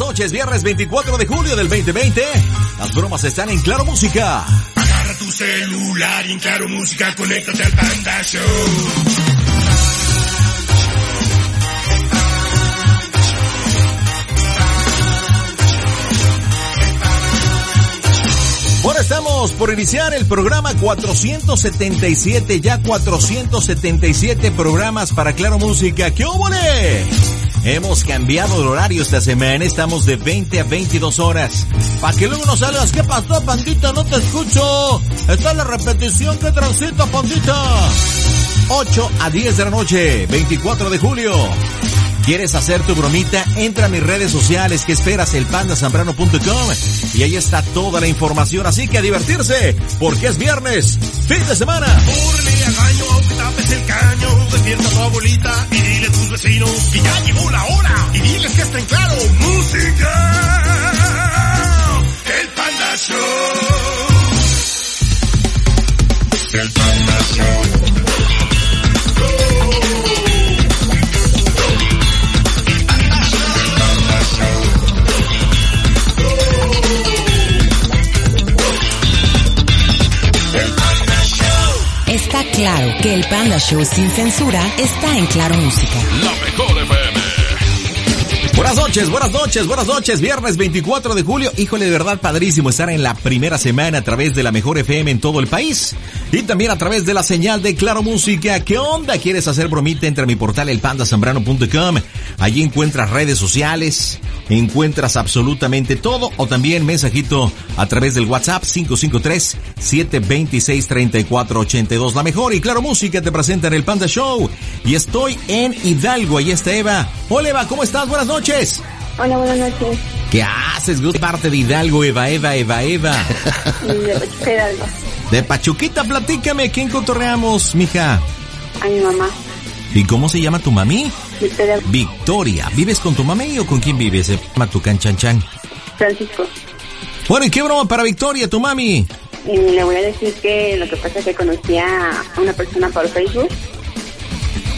noches, viernes 24 de julio del 2020. Las bromas están en Claro Música. Agarra tu celular y en Claro Música conéctate al Panda Show. Bueno, estamos por iniciar el programa 477, ya 477 programas para Claro Música. ¡Qué óvole! Hemos cambiado el horario esta semana, estamos de 20 a 22 horas. Para que luego no salgas, ¿qué pasó, pandita? No te escucho. Está la repetición que transita, pandita. 8 a 10 de la noche, 24 de julio. ¿Quieres hacer tu bromita? Entra a mis redes sociales. ¿Qué esperas? Elpandasambrano.com y ahí está toda la información. Así que a divertirse, porque es viernes, fin de semana. Tapes el caño. Despierta a tu abuelita y dile a tus vecinos que ya llegó la hora. Y diles que está en claro. ¡Música! El Panda Show. El Panda Show. Está claro que el Panda Show sin censura está en Claro Música. La mejor FM. Buenas noches, buenas noches, buenas noches. Viernes 24 de julio. Híjole, de verdad padrísimo estar en la primera semana a través de la mejor FM en todo el país. Y también a través de la señal de Claro Música. ¿Qué onda? ¿Quieres hacer bromita? Entra a mi portal elpandasambrano.com. Allí encuentras redes sociales, encuentras absolutamente todo. O también mensajito a través del WhatsApp 553-726-3482. La mejor y Claro Música te presenta en el Panda Show. Y estoy en Hidalgo. Ahí está Eva. Hola Eva, ¿cómo estás? Buenas noches. Hola, buenas noches. ¿Qué haces? ¿Qué parte de Hidalgo, Eva, Eva, Eva, Eva? Hidalgo. De Pachuquita, platícame, ¿quién cotorreamos, mija? A mi mamá. ¿Y cómo se llama tu mami? Victoria Victoria. ¿Vives con tu mami o con quién vives? Se llama tu canchanchan. Francisco. Bueno, ¿y qué broma para Victoria, tu mami? Y le voy a decir que lo que pasa es que conocí a una persona por Facebook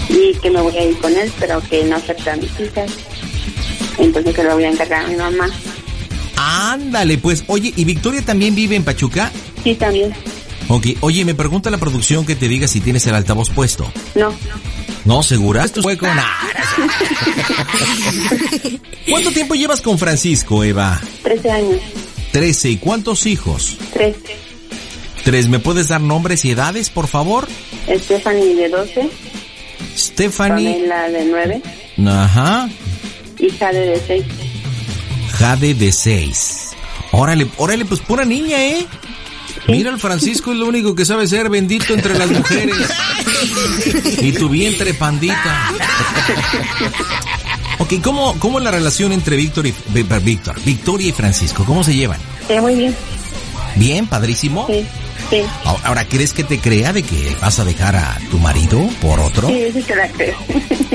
y que me voy a ir con él, pero que no acepta a mis hijas. Entonces que lo voy a encargar a mi mamá. Ándale, pues. Oye, ¿y Victoria también vive en Pachuca? Sí, también. Ok, oye, me pregunta la producción que te diga si tienes el altavoz puesto. No. ¿No, segura? Esto fue con... ¿Cuánto tiempo llevas con Francisco, Eva? 13 años. Trece. ¿Y cuántos hijos? Tres. Tres. ¿Me puedes dar nombres y edades, por favor? Stephanie de 12. Stephanie. Pamela de 9. Ajá. Y Jade de 6. Jade de seis. Órale, órale, pues pura niña, ¿eh? Mira, el Francisco es lo único que sabe ser bendito entre las mujeres. Y tu vientre, pandita. Ok, ¿cómo, cómo es la relación entre Víctor y Ví- Víctor, Victoria y Francisco? ¿Cómo se llevan? Sí, muy bien. ¿Bien? ¿Padrísimo? Sí. Sí. Ahora, ¿crees que te crea de que vas a dejar a tu marido por otro? Sí, sí que la creo.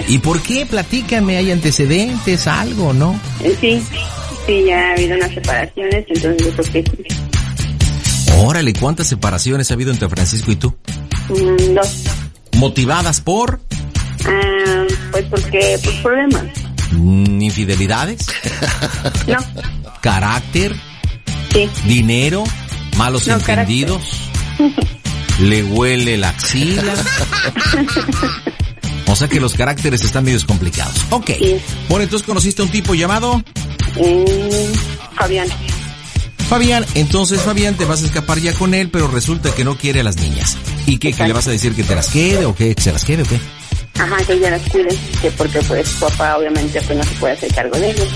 ¿Y por qué? Platícame, ¿hay antecedentes, algo, no? sí. Sí, ya ha habido unas separaciones, entonces yo creo que sí. Órale, ¿cuántas separaciones ha habido entre Francisco y tú? Mm, dos. ¿Motivadas por Ah, pues porque, pues problemas. mm, infidelidades, No, carácter, sí. dinero, malos No, entendidos? ¿Le huele la axila? O sea que los caracteres están medio complicados. Ok. Sí. Bueno, entonces conociste a un tipo llamado Mm, Fabián. Fabián. Entonces, Fabián, te vas a escapar ya con él, pero resulta que no quiere a las niñas. ¿Y qué? ¿Que le vas a decir que te las quede o que se las quede o qué? Ajá, que ella las cuide, que porque pues su papá obviamente pues no se puede hacer cargo de ellos.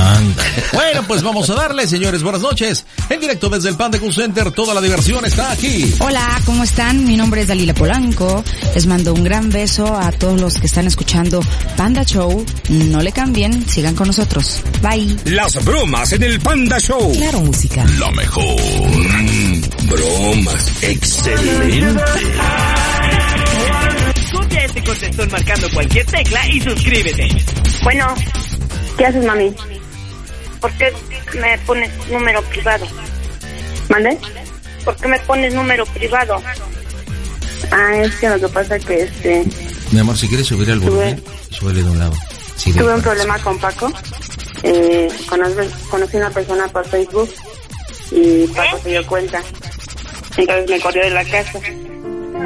Anda. Bueno, pues vamos a darle, señores. Buenas noches. En directo desde el Panda Cool Center, toda la diversión está aquí. Hola, ¿cómo están? Mi nombre es Dalila Polanco. Les mando un gran beso a todos los que están escuchando Panda Show. No le cambien, sigan con nosotros. Bye. Las bromas en el Panda Show. Claro, música. La mejor. Bromas. Excelente. Copia este contestón marcando cualquier tecla y suscríbete. Bueno, ¿qué haces, mami? ¿Por qué me pones número privado? ¿Mande? ¿Por qué me pones número privado? Ah, es que lo que pasa es que este, Mi amor, si quieres subir el volumen, súbele de un lado. Sí, tuve un problema con Paco Eh, conocí, conocí una persona por Facebook y Paco se dio cuenta. Entonces me corrió de la casa.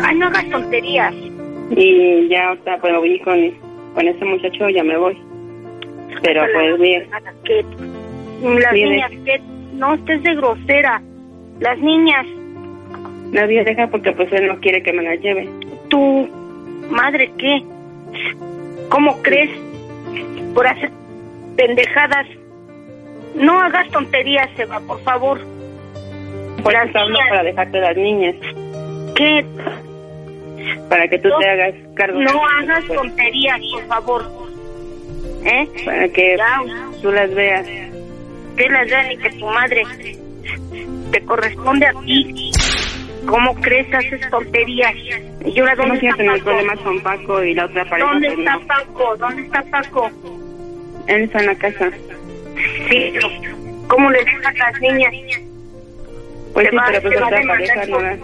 Ay, no hagas tonterías. Y ya ahorita pues voy con, con ese muchacho, ya me voy. Pero pues bien. Las niñas, que no estés de grosera. Las niñas, Nadie deja porque pues él no quiere que me la lleve. tu madre, ¿qué? ¿Cómo crees? Por hacer pendejadas. No hagas tonterías, Eva, por favor. Por hablo para dejarte las niñas, ¿Qué? para que tú No, te hagas cargo. No hagas tonterías, por favor. ¿Eh? Para que Ya, tú las veas. Que las vean y que tu madre te corresponde a ti. ¿Cómo crees? Haces tonterías. Yo no ¿dónde está tener Paco? problemas con Paco y la otra pareja. ¿Dónde está no. Paco? ¿Dónde está Paco? Él está en la casa. Sí, pero ¿cómo le dejas a las niñas? Pues Te sí, va- pero pues otra demandar pareja por- no la...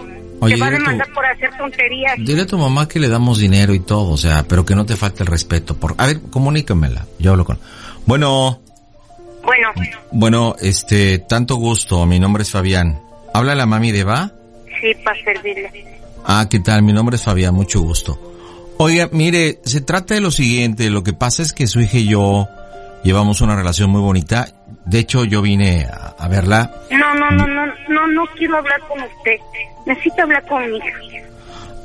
Oye, te va a demandar tu, por hacer tonterías. dile a tu mamá que le damos dinero y todo, o sea, pero que no te falte el respeto. Por, a ver, comunícamela. Yo hablo con. Bueno, Bueno, bueno, este, tanto gusto. Mi nombre es Fabián. ¿Habla la mami de Eva? sí, para servirle. Ah, ¿qué tal? Mi nombre es Fabián, mucho gusto. Oiga, mire, se trata de lo siguiente, lo que pasa es que su hija y yo llevamos una relación muy bonita. De hecho, yo vine a, a verla. No, no, no, no, no, no quiero hablar con usted. Necesito hablar con mi hija.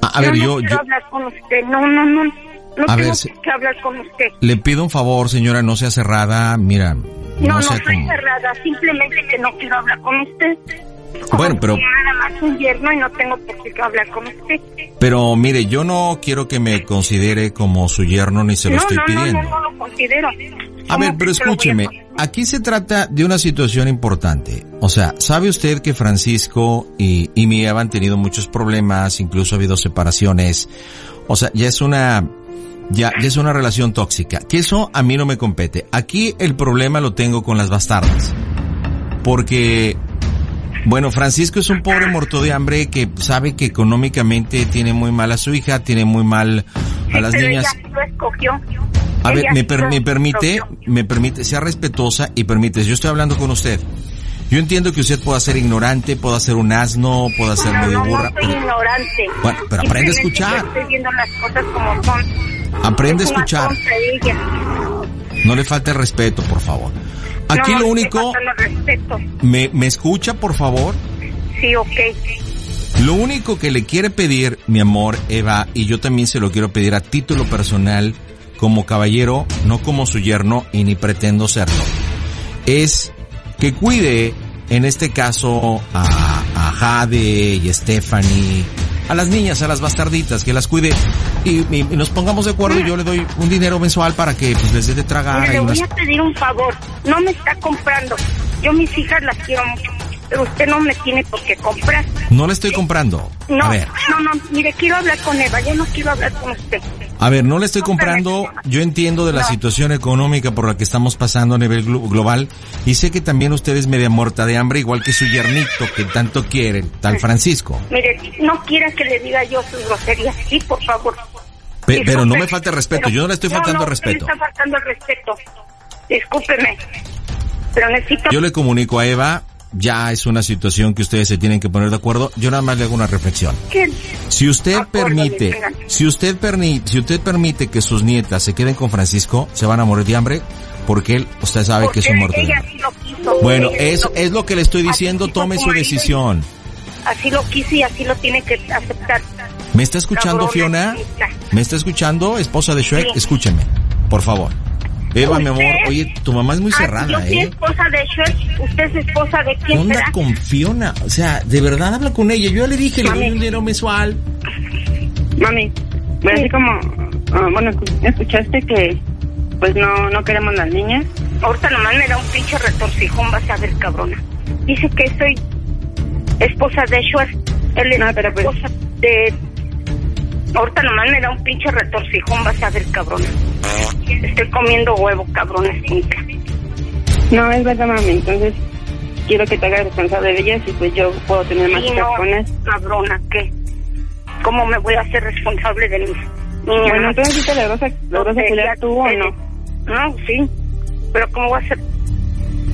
A, a ver, no, yo, no quiero yo hablar con usted. No, no, no. No A tengo ver, si- que hablar con usted. le pido un favor, señora, no sea cerrada. Mira, no, No, no, sea soy como... cerrada. Simplemente que no quiero hablar con usted. Bueno, pero- Nada más un yerno y no tengo por qué hablar con usted. Pero mire, yo no quiero que me considere como su yerno ni se lo no, estoy no, pidiendo. no, no, no lo considero. A ¿Cómo ver, pero a escúcheme, aquí se trata de una situación importante. O sea, ¿sabe usted que Francisco y, y mi Eva han tenido muchos problemas, incluso ha habido separaciones? O sea, ya es una, ya, ya es una relación tóxica. Que eso a mí no me compete. Aquí el problema lo tengo con las bastardas. Porque, bueno, Francisco es un pobre muerto de hambre que sabe que económicamente tiene muy mal a su hija, tiene muy mal a las pero niñas. ella lo escogió. A ver, me, per- me permite, me permite, sea respetuosa y permite, yo estoy hablando con usted. Yo entiendo que usted pueda ser ignorante, pueda ser un asno, pueda ser No, medio no, burra, no soy pero ignorante. Bueno, pero aprende a Simplemente escuchar. Estoy viendo las cosas como son. aprende a Es una escuchar. No le falte el respeto, por favor. Aquí No, lo único, me, me escucha, por favor. Sí, ok. Lo único que le quiere pedir, mi amor, Eva, y yo también se lo quiero pedir a título personal, como caballero, no como su yerno y ni pretendo serlo, es que cuide, en este caso, a, a Jade y Stephanie, a las niñas, a las bastarditas, que las cuide y, y- y nos pongamos de acuerdo y yo le doy un dinero mensual para que pues, les dé de tragar. Mire, y le voy unas- a pedir un favor. No me está comprando. Yo mis hijas las quiero mucho. Pero usted no me tiene por qué comprar. No le estoy comprando. No, A ver. no, no. Mire, quiero hablar con Eva. Yo no quiero hablar con usted. A ver, no le estoy comprando, yo entiendo de la No. situación económica por la que estamos pasando a nivel glo- global y sé que también usted es media muerta de hambre igual que su yernito que tanto quiere, tal Francisco. Mire, no quiera que le diga yo sus groserías. Sí, por favor. Pe- pero no me falte respeto, pero- yo no le estoy faltando no, el respeto. No, está faltando el respeto. Discúlpeme. Pero necesito... Yo le comunico a Eva, ya es una situación que ustedes se tienen que poner de acuerdo, yo nada más le hago una reflexión. Si usted Acuérdate, permite, si usted permite, si usted permite que sus nietas se queden con Francisco, se van a morir de hambre porque él, usted sabe que es un muerto sí. Bueno, es, lo- es lo que le estoy diciendo, tome su decisión. Así lo quiso y así lo tiene que aceptar. ¿Me está escuchando, Fiona? ¿Me está escuchando, esposa de Shrek? Sí. Escúcheme, por favor. Eva, mi amor, ¿Usted? oye, tu mamá es muy Ah, cerrada, yo soy ¿eh? esposa de Shrek. ¿Usted es esposa de ¿Qué quién onda será? con Fiona? O sea, de verdad habla con ella. Yo ya le dije, le doy Mami. un dinero mensual. Mami, pues así como, ah, bueno, escu- escuchaste que pues no no queremos las niñas. Ahorita nomás me da un pinche retorcijón, vas a ver, cabrona. Dice que soy esposa de Shrek. Él es No, pero pues- esposa de... Ahorita nomás me da un pinche retorcijón, vas a ver, cabrona. Estoy comiendo huevo, cabrona, cinta. No, es verdad, mami. Entonces quiero que te hagas responsable de ellas y pues yo puedo tener más hijas no, cabrona, ¿qué? ¿Cómo me voy a hacer responsable de mis niñas? Bueno, entonces sí te logras Tonterías pelear tú o no. No, sí. Pero ¿cómo va a ser?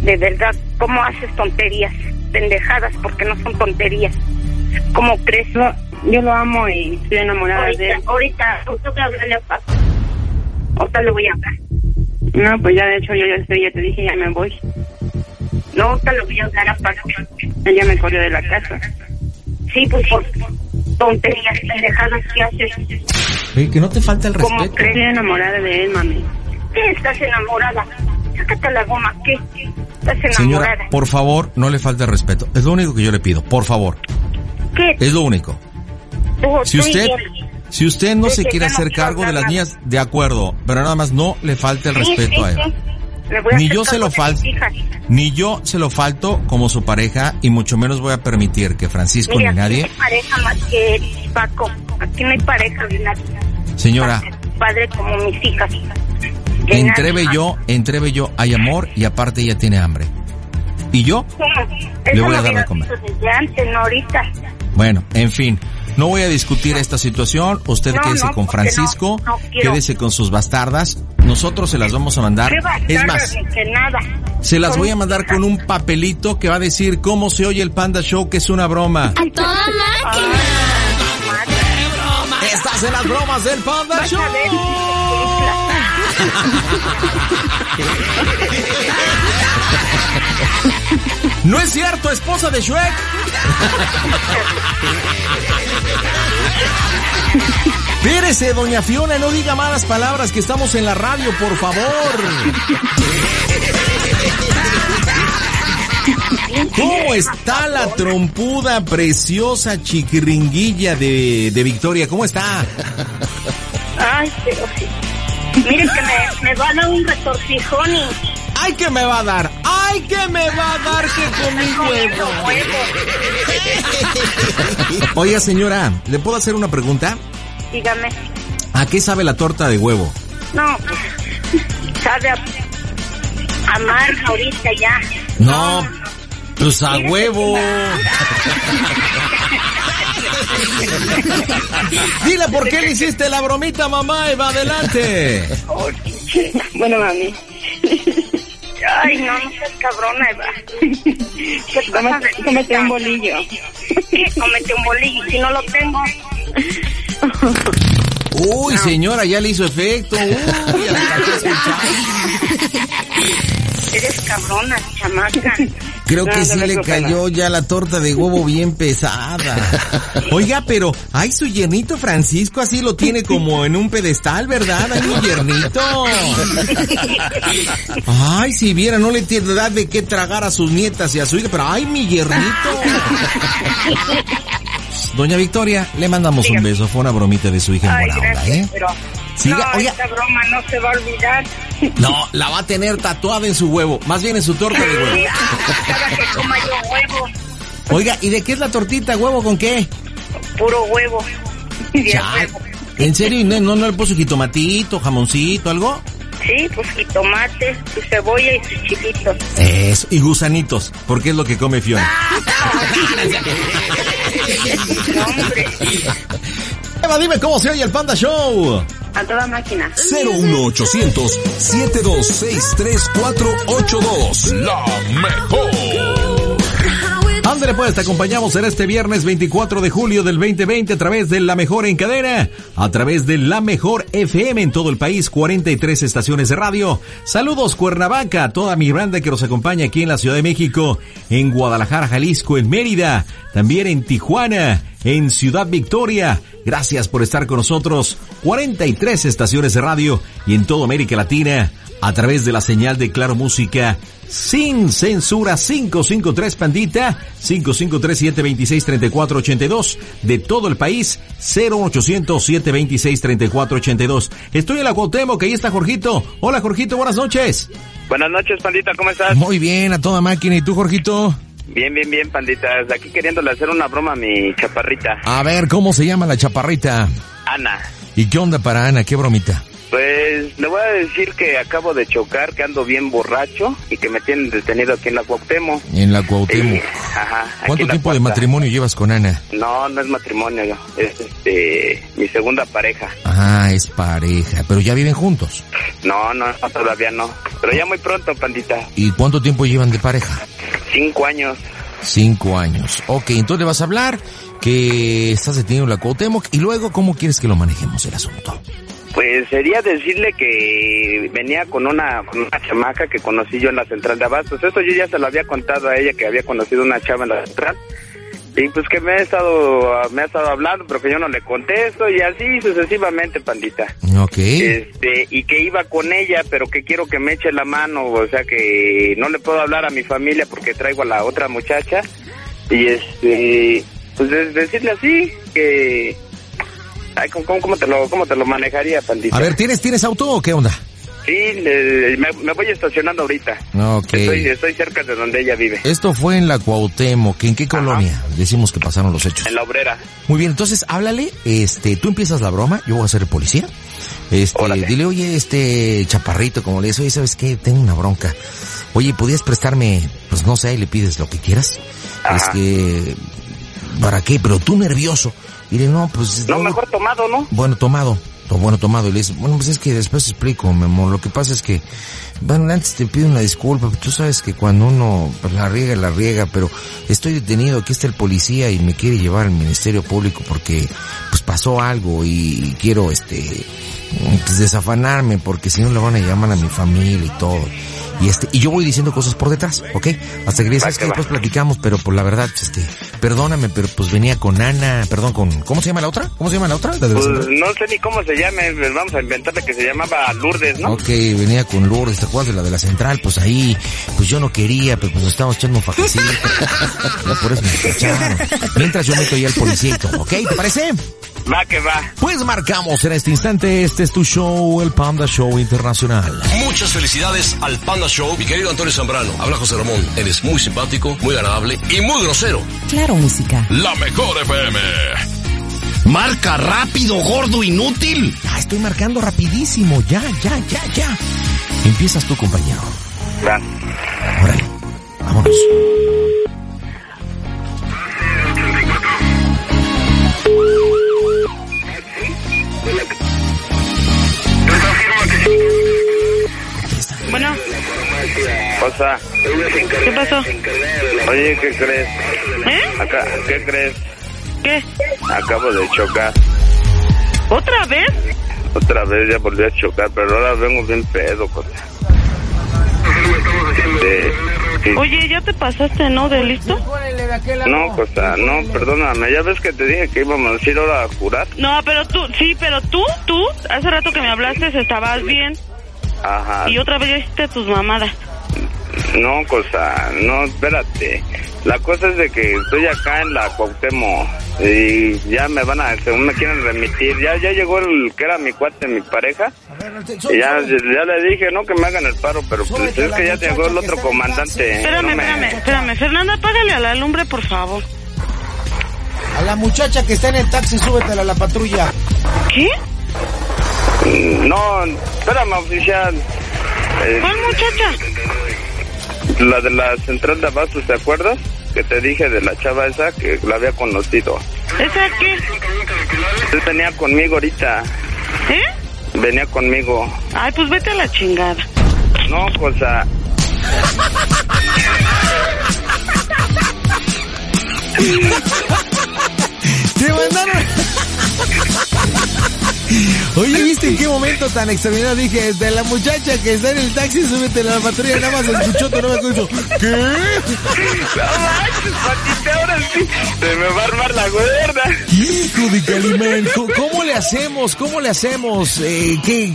De verdad, ¿cómo haces tonterías? Pendejadas, porque no son tonterías. ¿Cómo crees? Yo lo amo y estoy enamorada ahorita, de él. ahorita, voy a hablarle a Paco. Ahorita le voy a hablar. No, pues ya de hecho yo ya estoy, ya te dije, ya me voy. No, ahorita le voy a hablar a Paco. Ella me corrió de la casa. Sí, pues por tonterías, pendejadas que haces. Oye, que no te falta el ¿Cómo respeto. crees? Estoy enamorada de él, mami. ¿Qué estás enamorada? Sácate la goma, ¿qué? Estás enamorada. Señora, por favor, no le falte el respeto. Es lo único que yo le pido, por favor. ¿Qué? Es lo único. Si usted, él. si usted no se quiere hacer cargo de las niñas, de acuerdo, pero nada más no le falte el respeto a a Ni yo se lo falto, ni yo se lo falto como su pareja y mucho menos voy a permitir que Francisco Mira, ni aquí nadie, no hay pareja más que él, Paco. Aquí no hay pareja de nadie. señora, Padre como mis hijas. De entre nadie más. yo, entre Bello hay amor y aparte ella tiene hambre. Y yo. Le voy a dar de comer. visto Desde antes, no ahorita. bueno, en fin, no voy a discutir esta situación, usted No, quédese no, con Francisco, no, quédese con sus bastardas, nosotros se las vamos a mandar, ¿Qué es más, que nada. Se las voy a mandar con un papelito que va a decir cómo se oye el Panda Show, que es una broma. toda máquina. Estás en las bromas del Panda Vas Show. No es cierto, esposa de Shrek. Espérese, doña Fiona, no diga malas palabras que estamos en la radio, por favor. ¿Cómo está la trompuda preciosa chiquiringuilla de, de Victoria? ¿Cómo está? Ay, pero sí. Mire que me, me va a un retorcijón y... ¡Ay, que me va a dar! ¡Ay, que me va a dar que con mi huevo! Oiga, señora, ¿le puedo hacer una pregunta? Dígame. ¿A qué sabe la torta de huevo? No, pues, sabe a, amarga ahorita ya. No, pues a huevo. Dile por qué le hiciste la bromita, mamá, Eva, adelante. Bueno, mami. Ay, no, no seas cabrona, Eva. ¿Qué Cómete un bolillo. ¿Qué? Cómete un bolillo. Si no lo tengo, Uy, señora, ya le hizo efecto. Uy, alcanzó a escuchar. Eres cabrona, chamaca. Creo No, que no sí le cayó ya la torta de huevo bien pesada. Oiga, pero, ay, su yernito Francisco así lo tiene como en un pedestal, ¿verdad? Ay, mi yernito. Ay, si viera, no le tiene edad de qué tragar a sus nietas y a su hija, pero ay, mi yernito. Doña Victoria, le mandamos un beso. Fue una bromita de su hija en buena onda, gracias, ¿eh? pero... Siga, no, oiga. esta broma no se va a olvidar. No, la va a tener tatuada en su huevo, más bien en su torta de huevo. Sí, cada que coma yo huevo, Oiga, ¿y de qué es la tortita? ¿Huevo con qué? puro huevo. Ya. ¿En serio? ¿Y ¿No, no, no le puso jitomatito, jamoncito, algo? Sí, pues y tomate, su cebolla y sus chilitos. Eso, y gusanitos, porque es lo que come Fiona. No, hombre. Dime cómo se oye el Panda Show. A toda máquina. 01800 7263482. La mejor. Ándale pues, te acompañamos en este viernes 24 de julio del 2020 a través de La Mejor en Cadena, a través de La Mejor FM en todo el país, 43 estaciones de radio. Saludos Cuernavaca, toda mi banda que nos acompaña aquí en la Ciudad de México, en Guadalajara, Jalisco, en Mérida, también en Tijuana, en Ciudad Victoria. Gracias por estar con nosotros, 43 estaciones de radio y en toda América Latina, a través de la señal de Claro Música sin censura 553 Pandita 553-726-3482 de todo el país 0800-726-3482 Estoy en la Cuauhtémoc, ahí está Jorgito. Hola Jorgito, buenas noches. Buenas noches, pandita, ¿cómo estás? Muy bien, a toda máquina. ¿Y tú Jorgito? Bien, bien, bien, pandita. Desde aquí queriéndole hacer una broma a mi chaparrita, A ver, ¿cómo se llama la chaparrita? Ana. ¿Y qué onda para Ana? ¿Qué bromita? Pues le voy a decir que acabo de chocar, que ando bien borracho y que me tienen detenido aquí en la Cuauhtémoc. En la Cuauhtémoc. Ajá. ¿Cuánto tiempo de matrimonio llevas con Ana? No, no es matrimonio, yo. es este mi segunda pareja. Ah, es pareja, pero ya viven juntos. No, no, no, todavía no. Pero ya muy pronto, pandita. ¿Y cuánto tiempo llevan de pareja? Cinco años. Cinco años. Ok, entonces le vas a hablar que estás detenido en la Cuauhtémoc y luego, ¿cómo quieres que lo manejemos el asunto? Pues sería decirle que venía con una, con una chamaca que conocí yo en la central de Abastos. Eso yo ya se lo había contado a ella que había conocido una chava en la central. Y pues que me ha estado, me ha estado hablando, pero que yo no le contesto y así sucesivamente, pandita. Ok. Este, y que iba con ella, pero que quiero que me eche la mano, o sea que no le puedo hablar a mi familia porque traigo a la otra muchacha. Y este, pues de- decirle así, que... Ay, ¿cómo, te lo, ¿Cómo te lo manejaría, pandita? A ver, ¿tienes, ¿tienes auto o qué onda? Sí, le- me, me voy estacionando ahorita. Ok. Estoy, estoy cerca de donde ella vive, Esto fue en la Cuauhtémoc. ¿En qué colonia? Decimos que pasaron los hechos. en la obrera. Muy bien, entonces háblale, este, tú empiezas la broma, yo voy a ser el policía. Este, Órale. dile, oye, este chaparrito, como le dices, oye, ¿sabes qué? Tengo una bronca. Oye, ¿podías prestarme, pues no sé, y le pides lo que quieras? Ajá. Es que, ¿para qué? Pero tú nervioso. Dile, no, pues... No, luego- mejor tomado, ¿no? Bueno, tomado. To- Bueno, tomado. Y le dice, bueno, pues es que después te explico, mi amor. Lo que pasa es que, bueno, antes te pido una disculpa. Tú sabes que cuando uno pues, la riega, la riega, pero estoy detenido. Aquí está el policía y me quiere llevar al Ministerio Público porque, pues pasó algo y quiero, este, pues desafanarme porque si no le van a llamar a mi familia y todo. Y este, y yo voy diciendo cosas por detrás, ¿ok? Hasta que le dices, Va "Es que después platicamos, pero por la verdad, este, perdóname, pero pues venía con Ana, perdón, con, ¿cómo se llama la otra? ¿Cómo se llama la otra? La Pues no sé ni cómo se llame, vamos a inventarle que se llamaba Lourdes, ¿no? Ok, venía con Lourdes, ¿te acuerdas de la de la central? Pues ahí, pues yo no quería, pero pues nos estábamos echando un fajecito. Ya por eso me escucharon. Mientras yo meto ya al policía ¿ok? ¿Te parece? Va que va. Pues marcamos en este instante, este es tu show, el Panda Show Internacional. Muchas felicidades al Panda Show. Mi querido Antonio Zambrano, habla José Ramón. Eres muy simpático, muy agradable y muy grosero. Claro, música. La mejor FM. Marca rápido, gordo, inútil. Ya, estoy marcando rapidísimo, ya, ya, ya, ya. Empiezas tú, compañero. Va. Órale, vámonos. Bueno, O sea, ¿qué pasó? oye, ¿qué crees? ¿Eh? Acá, ¿qué crees? ¿Qué? Acabo de chocar. ¿Otra vez? Otra vez ya volví a chocar, pero ahora vengo bien pedo, cosa. Sí. Oye, ya te pasaste, ¿no? ¿De listo? No, cosa, no, perdóname. Ya ves que te dije que íbamos a ir ahora a jurar. No, pero tú, sí, pero tú, tú, hace rato que me hablaste estabas bien Ajá. y otra vez ya hiciste tus mamadas. No, cosa, no, espérate. La cosa es de que estoy acá en la Cuauhtémoc y ya me van a, según me quieren remitir, ya ya llegó el que era mi cuate, mi pareja, y ya, ya le dije, no, que me hagan el paro, pero pues es que ya llegó el otro comandante. Espérame, no me- espérame, espérame. Fernanda, págale a la lumbre, por favor. A la muchacha que está en el taxi, súbetela a la patrulla. ¿Qué? No, espérame, oficial. Eh, ¿Cuál muchacha? La de la central de Abastos, ¿te acuerdas? Que te dije de la chava esa que la había conocido. ¿Esa qué? Él venía conmigo ahorita, ¿Eh? venía conmigo. Ay, pues vete a la chingada. No, cosa. ¡Te mandaron! Oye, ¿viste en qué momento tan extraordinario? Dije, de la muchacha que está en el taxi, súbete a la patrulla, nada más escuchó tu nombre. ¿Qué? No manches, Patita, ahora sí. Se me va a armar la gorda. Hijo de Calimán, ¿cómo, le hacemos? ¿Cómo le hacemos? Eh, ¿Qué?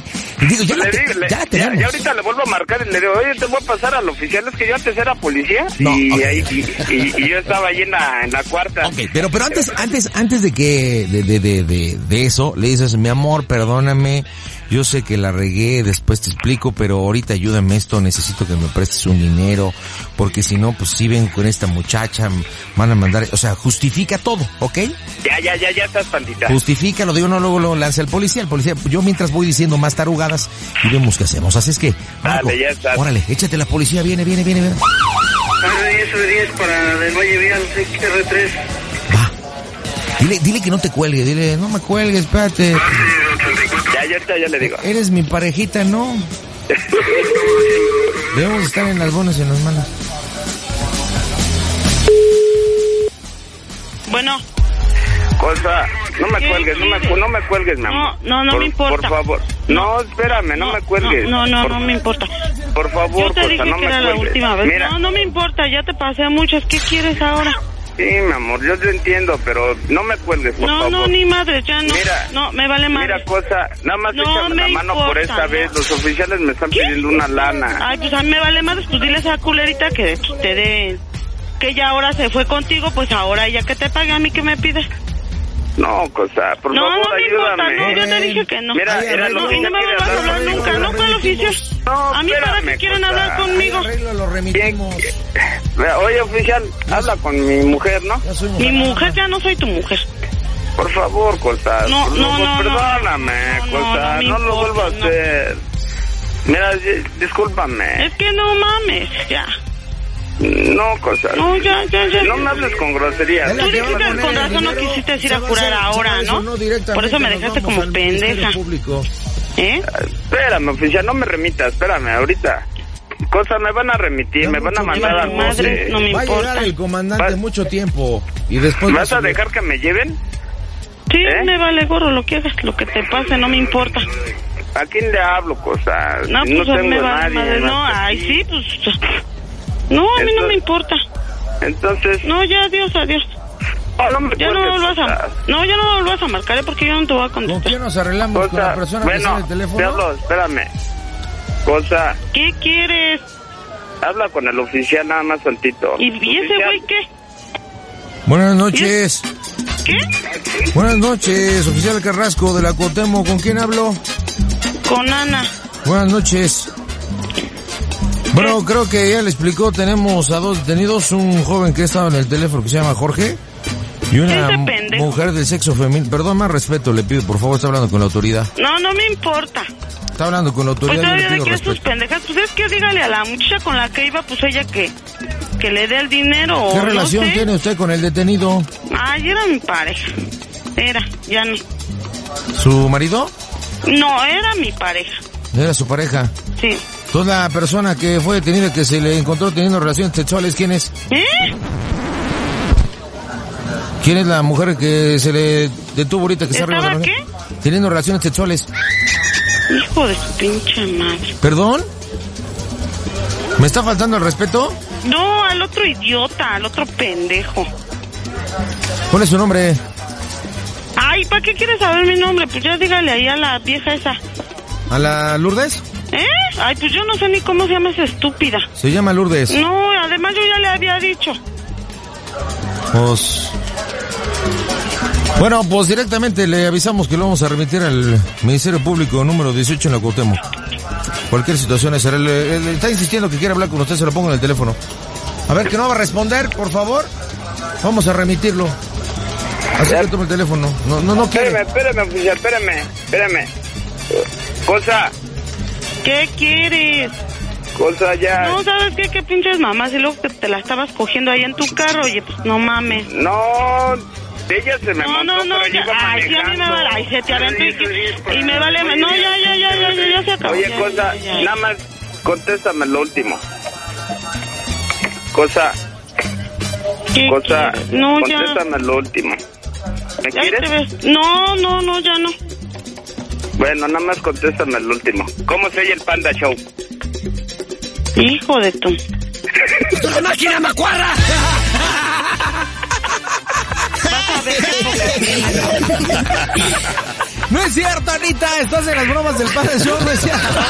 Digo, ya, la, te- le- ya la ya, tenemos. ya ahorita le vuelvo a marcar y le digo, oye, te voy a pasar al oficial. Es que yo antes era policía No, y, ahí, y, y- y yo estaba ahí en la, en la cuarta. Ok, pero, pero antes, antes, antes de que, de, de, de, de, de eso, le dices, mi amor, perdóname, Yo sé que la regué, después te explico, pero ahorita ayúdame esto, necesito que me prestes un dinero, porque si no, pues si ven con esta muchacha, van a mandar, o sea, justifica todo, ¿ok? Ya, ya, ya, ya estás, pandita. Justifica, lo digo, no, luego lo lanza el policía, el policía, yo mientras voy diciendo más tarugadas y vemos qué hacemos. Así es que, Marco, Dale, ya estás. órale, échate la policía, viene, viene, viene, viene. R10 para del Valle Vial R3. Dile, dile que no te cuelgue, dile, no me cuelgues, espérate. Ya, ya, ahorita ya le digo. Eres mi parejita, ¿no? Debemos estar en las bonas y en las manos. Bueno. Cosa, no me ¿Qué cuelgues, no me, no me cuelgues, mi amor. No, no, no por, me importa. Por favor. No, espérame, no, me cuelgues. No, no, por, no me importa. Por favor, Yo te cosa, dije no que me era la cuelgues. última vez. Mira, No, no me importa, ya te pasé muchas. ¿Qué quieres ahora? Sí, mi amor, yo te entiendo, pero no me cuelgues, por no, favor. no, ni madre, ya no. Mira, no, me vale madre. Mira, cosa, nada más No échame la mano por esta no. vez. Los oficiales me están pidiendo una lana. Ay, pues a mí me vale madre. Pues dile a esa culerita que te dé... Que ya ahora se fue contigo, pues ahora ya que te pague a mí que me pides. No, cosa, por no, favor, no me importa, ayúdame. no, yo te dije que no. Mira, era lo no, que no me vuelvas a hablar conmigo. nunca, ¿no? ¿Cuál oficial? a mí para espérame, qué quieren cosa. hablar conmigo. lo remitimos. Mira, Oye, oficial, habla con mi mujer, ¿no? Mi mujer ya no soy tu mujer. Por favor, cosa. No, no, no, no. Perdóname, No, no, no No, lo vuelvo a no. hacer. Mira, di- discúlpame. Es que no mames, ya. No, cosa. No, ya, ya, ya. No me hables con groserías. Tú dijiste con razón no quisiste ir a curar ahora, ¿no? Por eso me dejaste como pendeja. ¿Eh? Espérame, oficial, no me remita, espérame, ahorita. Cosa, me van a remitir, me van a mandar a madre, no me Va a importa. llegar el comandante mucho tiempo y después... ¿Vas a dejar que me lleven? Sí, ¿Eh? me vale gorro lo que hagas, lo que te pase, no me importa. ¿A quién le hablo, cosa? No, Si pues no a tengo mí me a vale nadie. madre. No, ay, sí, pues... No, a mí no me importa. Entonces... No, ya, adiós, adiós. Oh, no me ya no a... cosa. No, ya no vuelvas a marcar, ¿eh? porque yo no te voy a contestar. ¿Con quién nos arreglamos? ¿Con la Cosa, persona que bueno, sale el teléfono? espérame. Cosa, ¿Qué quieres? habla con el oficial nada más tantito. ¿Y, y ese güey qué? Buenas noches. ¿Qué? Buenas noches, oficial Carrasco de la Cotemo. ¿Con quién hablo? Con Ana. Buenas noches. Bueno, creo que ya le explicó, tenemos a dos detenidos, un joven que estaba en el teléfono que se llama Jorge y una mujer del sexo femenino. Perdón, más respeto, le pido, por favor, está hablando con la autoridad. No, no me importa. Está hablando con la Pues autoridad, yo todavía le pido sus pendejas. Pues es que dígale a la muchacha con la que iba, pues ella que, que le dé el dinero o ¿Qué no relación sé. tiene usted con el detenido? Ay, era mi pareja. Era, ya no. ¿Su marido? No, era mi pareja. Era su pareja. Sí. Toda la persona que fue detenida que se le encontró teniendo relaciones sexuales, ¿quién es? ¿Eh? ¿Quién es la mujer que se le detuvo ahorita que se ¿Estaba arriba de la qué? Teniendo relaciones sexuales. Hijo de su pinche madre. ¿Perdón? ¿Me está faltando el respeto? No, al otro idiota, al otro pendejo. ¿Cuál es su nombre? Ay, ¿para qué quieres saber mi nombre? Pues ya dígale ahí a la vieja esa. ¿A la Lourdes? ¿Eh? Ay, pues yo no sé ni cómo se llama esa estúpida. Se llama Lourdes. No, además yo ya le había dicho. Pues... Bueno, pues directamente le avisamos que lo vamos a remitir al Ministerio Público número 18 en la Cuauhtémoc. Cualquier situación es... Él, está insistiendo que quiere hablar con usted, se lo pongo en el teléfono. A ver, que no va a responder, por favor. Vamos a remitirlo. Así que tome el teléfono. No, no, no quiere. Espérame, espérame, oficial, espérame, espérame. Cosa, ¿Qué quieres? cosa ya. No, ¿sabes qué? ¿Qué pinches mamás? Y luego que te la estabas cogiendo ahí en tu carro. Oye, pues no mames. No, ella se me No, montó, no, no, pero ya, iba ay, sí, a mí me vale, ay, se te aventó y, y me vale, no, ya, ya, ya, ya, ya, ya se acabó. Oye, ya, cosa, ya, ya. nada más contéstame lo último. Cosa, ¿Qué cosa, quieres? No, ya. contéstame lo último. ¿Me quieres? No, no, no, ya no. Bueno, nada más contéstame lo último. ¿Cómo se oye el Panda Show? Hijo de tu. ¡Esto es la máquina macuarra! No es cierto, Anita. Estás en las bromas del Padre Show, no es cierto.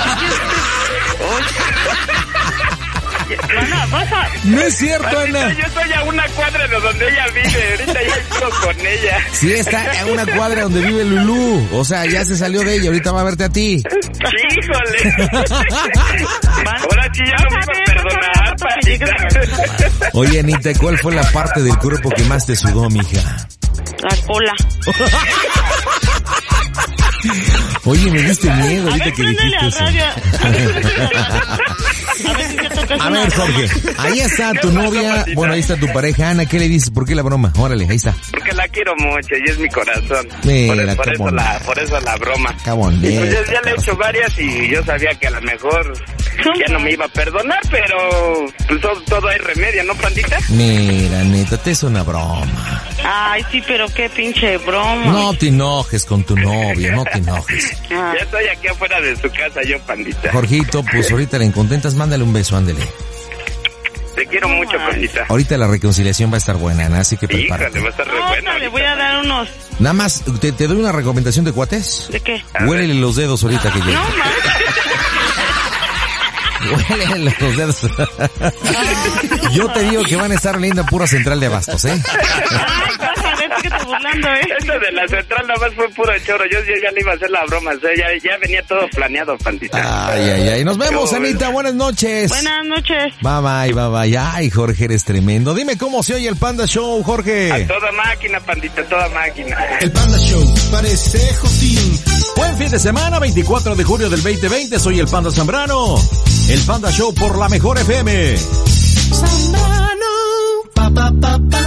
Bueno, vas a... No es cierto, Ana. Yo estoy a una cuadra de donde ella vive. Ahorita ya estoy con ella. Sí, está en una cuadra donde vive Lulú. O sea, ya se salió de ella, ahorita va a verte a ti. Híjole. Ahora sí ya no me iba a perdonar, Pandita. Oye, Anita, ¿cuál fue la parte del cuerpo que más te sudó, mija? La cola. Oye, me diste miedo A ahorita ver, que dijiste eso. A ver. Jorge, ahí está ¿Qué tu novia, bueno, ahí está tu pareja, Ana, ¿qué le dices? ¿Por qué la broma? Órale, ahí está. Porque la quiero mucho y es mi corazón. Mira, por, eso la, por eso la broma. Y pues ya, ya le he hecho varias y yo sabía que a lo mejor ya no me iba a perdonar, pero pues todo, todo hay remedio, ¿no, pandita? Mira, neta, te es una broma. Ay, sí, pero qué pinche broma. No te enojes con tu novia, no te enojes. Ah. Ya estoy aquí afuera de su casa yo, pandita. Jorgito, pues ahorita la incontentas, mándale un beso, ándele. Te quiero mucho, pandita. Ahorita la reconciliación va a estar buena, Ana, así que prepárate. Híjole, va a estar re No, bueno. no, le voy a dar unos... Nada más, te, te doy una recomendación de cuates. ¿De qué? Huélele los dedos ahorita que llegue. No, ma. Huélele los dedos. Yo te digo que van a estar linda pura central de abastos, ¿eh? Ay, a te burlando, ¿eh? Eso de la central nada más fue puro choro. Yo, yo ya le iba a hacer la broma. o sea, ya, ya venía todo planeado, pandita. Ay, ay, ay. Nos vemos. Anita. Buenas noches. Buenas noches. Bye, bye, bye, bye. Ay, Jorge, eres tremendo. Dime cómo se oye el Panda Show, Jorge. Toda máquina, pandita, toda máquina. El Panda Show parece Josín. Buen fin de semana, 24 de julio del 2020. Soy el Panda Zambrano. El Panda Show por la mejor FM. Zambrano, pa pa pa panda.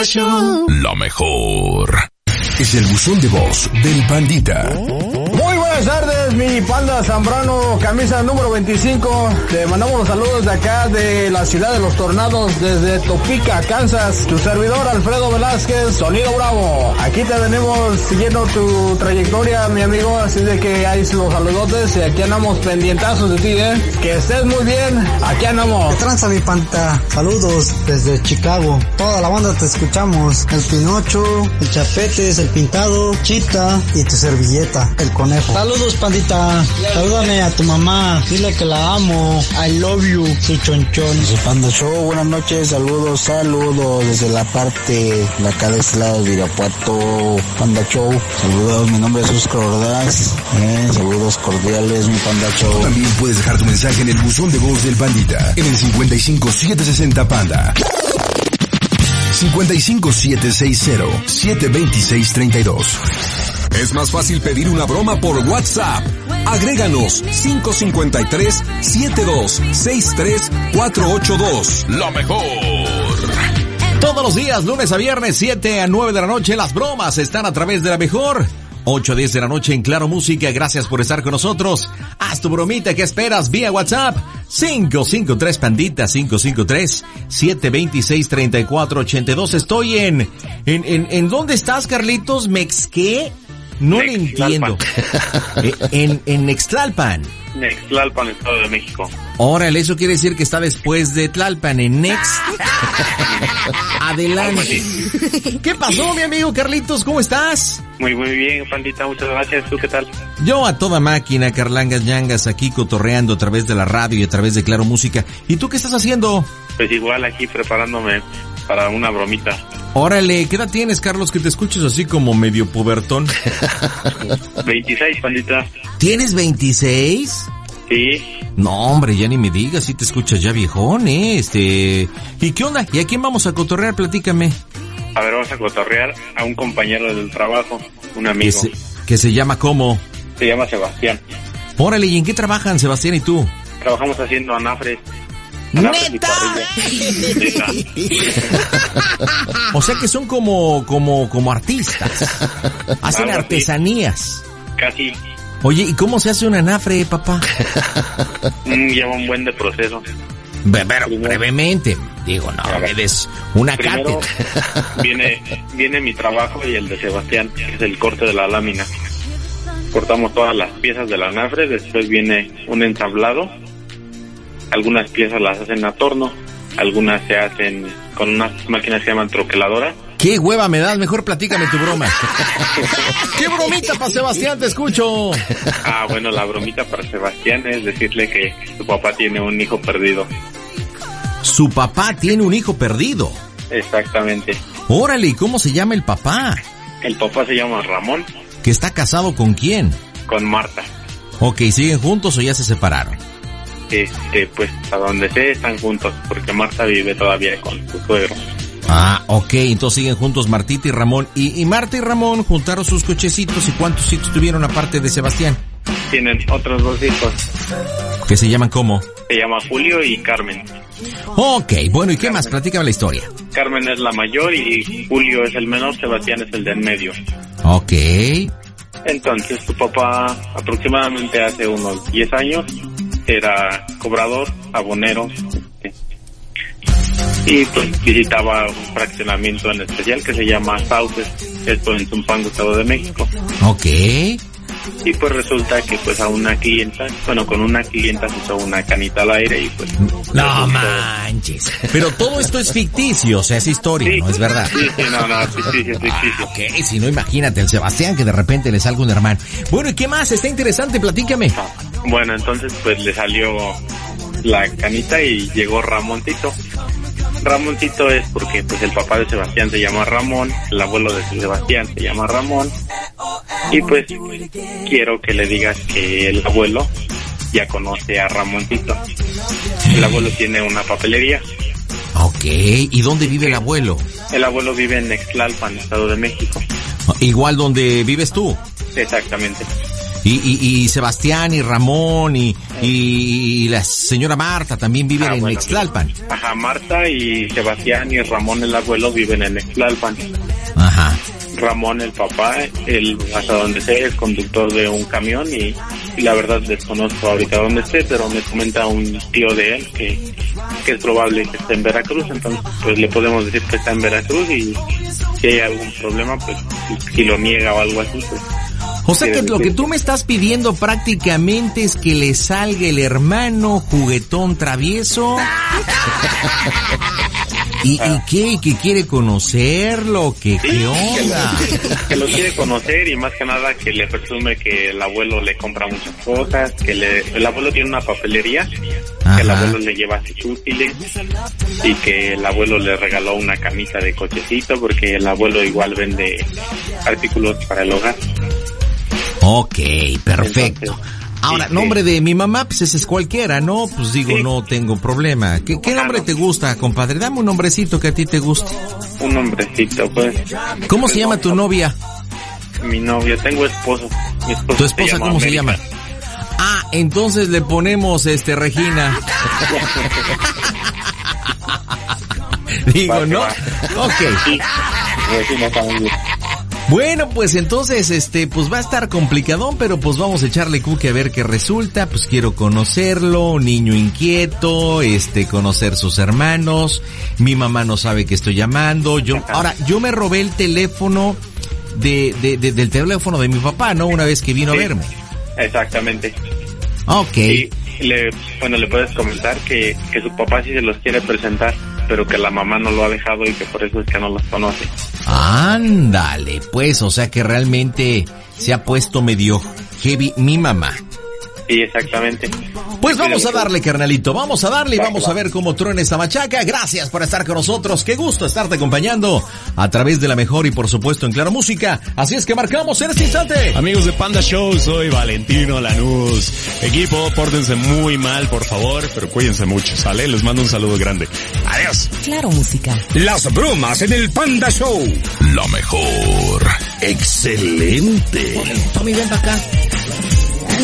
El Panda Show. La mejor. Es el buzón de voz del pandita. Muy buenas tardes, mi panda Zambrano, camisa número 25. Te mandamos los saludos de acá de la ciudad de los tornados, desde Topeka, Kansas. Tu servidor Alfredo Velázquez, Sonido Bravo. Aquí te venimos siguiendo tu trayectoria, mi amigo, así de que hay los saludotes y aquí andamos pendientazos de ti, eh. Que estés muy bien, aquí andamos. ¿Qué tranza mi panta? Saludos desde Chicago. Toda la banda te escuchamos. El Pinocho, el Chapetes, el Pintado, Chita y tu servilleta, el conejo. Saludos pandita. Salúdame a tu mamá. Dile que la amo. I love you, su chonchón. Panda Show, buenas noches, saludos, saludos desde la parte de acá de este lado de Irapuato, Panda Show, saludos, mi nombre es Oscar Ordaz, eh, saludos cordiales, mi Panda Show. También puedes dejar tu mensaje en el buzón de voz del pandita en el 55760 Panda. 55760-72632. Es más fácil pedir una broma por WhatsApp. Agréganos 553-7263-482. Lo mejor. Todos los días, lunes a viernes, 7 a 9 de la noche, las bromas están a través de la mejor. 8 a 10 de la noche en Claro Música. Gracias por estar con nosotros. Haz tu bromita que esperas vía WhatsApp. 553 Pandita 553 726 3482. Estoy en, en, en, ¿en dónde estás, Carlitos? ¿Mexqué? No le entiendo. Eh, en, en Nextlalpan. Nextlalpan, Estado de México. Órale, eso quiere decir que está después de Tlalpan, en Next. Adelante. ¿Qué pasó, mi amigo Carlitos? ¿Cómo estás? Muy, muy bien, pandita, muchas gracias. ¿Tú qué tal? Yo a toda máquina, Carlangas Yangas, aquí cotorreando a través de la radio y a través de Claro Música. ¿Y tú qué estás haciendo? Pues igual aquí preparándome para una bromita. Órale, ¿qué edad tienes, Carlos, que te escuches así como medio pubertón? 26, pandita. ¿Tienes 26? Sí. No, hombre, ya ni me digas, si te escuchas ya viejón, ¿eh? Este... ¿Y qué onda? ¿Y a quién vamos a cotorrear? Platícame. A ver, vamos a cotorrear a un compañero del trabajo, un Que amigo. se, que se llama ¿cómo? Se llama Sebastián. Órale, ¿y en qué trabajan Sebastián y tú? Trabajamos haciendo anafres. Neta. O sea que son como, como, como artistas. Hacen Algo así. artesanías. Casi Oye, ¿y cómo se hace un anafre, papá? mm, lleva un buen de proceso. Pero brevemente, digo, no, me des una Primero cátedra. viene, viene mi trabajo y el de Sebastián, que es el corte de la lámina. Cortamos todas las piezas del anafre, después viene un ensablado. Algunas piezas las hacen a torno, algunas se hacen con unas máquinas que se llaman troqueladoras, Qué hueva me das, mejor platícame tu broma. ¿Qué bromita para Sebastián? Te escucho. Ah, bueno, la bromita para Sebastián es decirle que su papá tiene un hijo perdido. Su papá tiene un hijo perdido. Exactamente. Órale, ¿y cómo se llama el papá? El papá se llama Ramón. ¿Que está casado con quién? Con Marta. Ok, ¿siguen juntos o ya se separaron? Este, pues a donde sé están juntos, porque Marta vive todavía con su suegro. Ah, ok, entonces siguen juntos Martita y Ramón. Y, y Marta y Ramón juntaron sus cochecitos y cuántos hijos tuvieron aparte de Sebastián? Tienen otros dos hijos. ¿Que se llaman cómo? Se llama Julio y Carmen. Ok, bueno, ¿y qué más? Platícame la historia. Carmen es la mayor y Julio es el menor, Sebastián es el del medio. Ok. Entonces su papá aproximadamente hace unos 10 años era cobrador, abonero y pues visitaba un fraccionamiento en especial que se llama Sauces, esto en Zumpango, Estado de México. Ok. Y pues resulta que pues a una clienta, bueno, con una clienta se hizo una canita al aire y pues... No manches. Pero todo esto es ficticio, o sea, es historia, no es verdad. Sí, sí, no, no, ficticio, ficticio. Ah, ok, si no, imagínate el Sebastián que de repente le salga un hermano. Bueno, ¿y qué más? Está interesante, platícame. Bueno, entonces pues le salió la canita y llegó Ramoncito. Ramoncito es porque pues el papá de Sebastián se llama Ramón, el abuelo de Sebastián se llama Ramón. Y pues quiero que le digas que el abuelo ya conoce a Ramoncito. El abuelo tiene una papelería. Ok, ¿y dónde vive el abuelo? El abuelo vive en Extlalpan, Estado de México. Igual donde vives tú. Exactamente. Y, y, y Sebastián y Ramón y, y, la señora Marta también viven Ah, en bueno. Ajá, Marta y Sebastián y Ramón el abuelo viven en Extlalpan. Ajá. Ramón el papá, él hasta donde sé es conductor de un camión y, y la verdad desconozco ahorita dónde esté, pero me comenta un tío de él que, que es probable que esté en Veracruz, entonces pues le podemos decir que está en Veracruz y si hay algún problema pues si lo niega o algo así pues O sea que lo que tú me estás pidiendo prácticamente es que le salga el hermano juguetón travieso. ¿Y, y qué? ¿Que quiere conocerlo? ¿Que Sí, qué que onda? lo, que lo quiere conocer y más que nada que le presume que el abuelo le compra muchas cosas, que le, el abuelo tiene una papelería, que el abuelo le lleva sus útiles y que el abuelo le regaló una camisa de cochecito porque el abuelo igual vende artículos para el hogar. Ok, perfecto. Ahora, sí, nombre de mi mamá, pues ese es cualquiera, ¿no? Pues digo, no tengo problema. ¿Qué, qué nombre te gusta, compadre? Dame un nombrecito que a ti te guste. Un hombrecito, pues. ¿Cómo se llama tu novia? Mi novio, tengo esposo. Mi esposo ¿Tu esposa cómo se llama? Ah, entonces le ponemos este Regina. Digo, ¿no? Ok. Regina también. Bueno, pues entonces, este, pues va a estar complicadón, pero pues vamos a echarle cuque a ver qué resulta. Pues quiero conocerlo, niño inquieto, este, conocer sus hermanos. Mi mamá no sabe que estoy llamando. Yo, ahora, yo me robé el teléfono de, de- de- del teléfono de mi papá, ¿no? Una vez que vino Sí. a verme. Exactamente. Ok. Y le, bueno, le puedes comentar que, que su papá sí se los quiere presentar, pero que la mamá no lo ha dejado y que por eso es que no los conoce. Ándale, pues, o sea que realmente se ha puesto medio heavy mi mamá. Sí, exactamente. Pues vamos a darle, carnalito, vamos a darle y vamos a ver cómo truena esta machaca. Gracias por estar con nosotros, qué gusto estarte acompañando a través de la mejor y por supuesto en Claro Música. Así es que marcamos en este instante. Amigos de Panda Show, soy Valentino Lanús. Equipo, pórtense muy mal, por favor, pero cuídense mucho, ¿sale? Les mando un saludo grande. Adiós. Claro Música. Las bromas en el Panda Show. La mejor. Excelente. Tommy, ven para acá.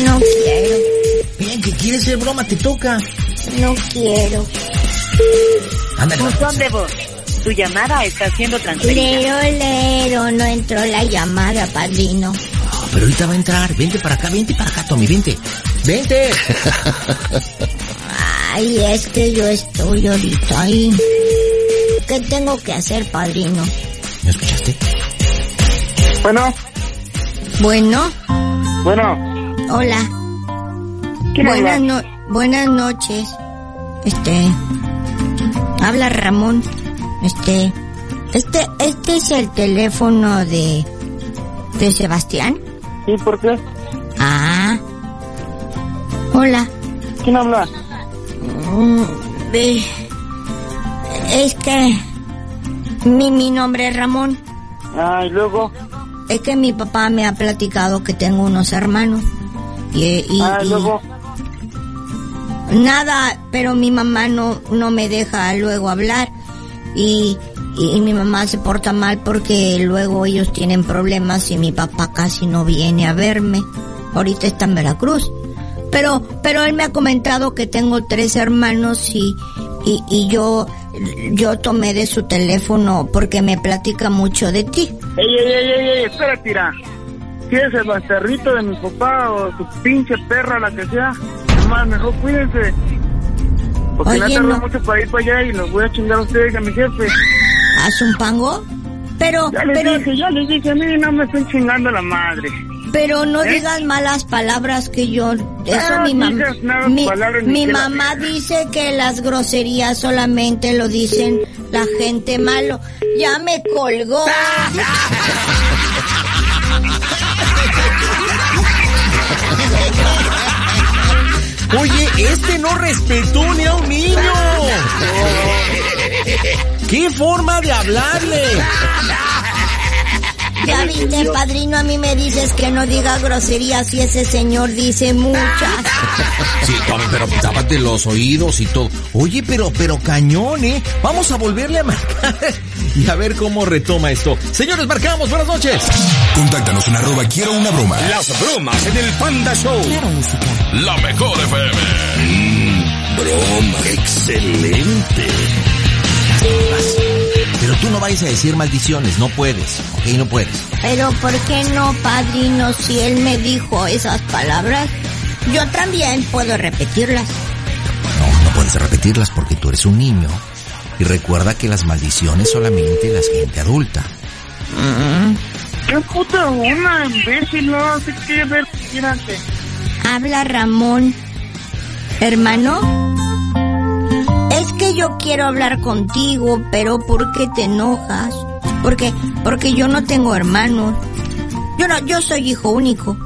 No quiero, Bien, que quieres ser broma, te toca. no quiero. Ándale. Buzón de voz. Tu llamada está siendo transferida. Lero, lero, no entró la llamada, padrino. Pero ahorita va a entrar, vente para acá, vente para acá, Tommy, vente. Vente. Ay, es que yo estoy ahorita ahí. ¿Qué tengo que hacer, padrino? ¿Me escuchaste? Bueno, Bueno, bueno, hola. ¿Quién Buenas, no- buenas noches. Este, habla Ramón. Este, Este, este es el teléfono de, de Sebastián. ¿Y por qué? Ah. Hola. ¿Quién habla? Mm, Es que mi, mi nombre es Ramón. Ah, y luego. Es que mi papá me ha platicado que tengo unos hermanos. Y, y- Ah, y- luego. Nada, pero mi mamá no, no me deja luego hablar. Y, y, y mi mamá se porta mal porque luego ellos tienen problemas y mi papá casi no viene a verme. Ahorita está en Veracruz. Pero, pero él me ha comentado que tengo tres hermanos y, y, y yo, yo tomé de su teléfono porque me platica mucho de ti. Ey, ey, ey, ey, ey, espera, tira. El bastarrito de mi papá o tu pinche perra, la que sea, más mejor cuídense. Porque Oye, no tarda no. mucho para ir para allá y los voy a chingar a ustedes y a mi jefe. ¿Haz un pango? Pero, Ya les pero, dije, ya les dije, a mí no me estén chingando la madre. pero no ¿Eh? digas malas palabras que yo, eso Ah, mi malas mi, mi mamá dice que las groserías solamente lo dicen la gente malo. Ya me colgó. Oye, este no respetó ni a un niño. ¿Qué forma de hablarle? Ya viste, padrino, a mí me dices que no diga groserías y ese señor dice muchas. Sí, pero tápate los oídos y todo. Oye, pero, pero cañón, ¿eh? Vamos a volverle a marcar y a ver cómo retoma esto. Señores, marcamos, buenas noches. Contáctanos en arroba quiero una broma. Las bromas en el Panda Show. La mejor FM. Mm, broma. Excelente. Pero tú no vayas a decir maldiciones, no puedes, ¿ok? No puedes. Pero ¿por qué no, padrino, si él me dijo esas palabras? Yo también puedo repetirlas. No, no puedes repetirlas porque tú eres un niño. Y recuerda que las maldiciones solamente las gente adulta. ¿Qué puta una, imbécil? No, se quiere ver. Habla Ramón. Hermano, es que yo quiero hablar contigo, pero ¿por qué te enojas? Porque, porque yo no tengo hermanos. Yo no, yo soy hijo único.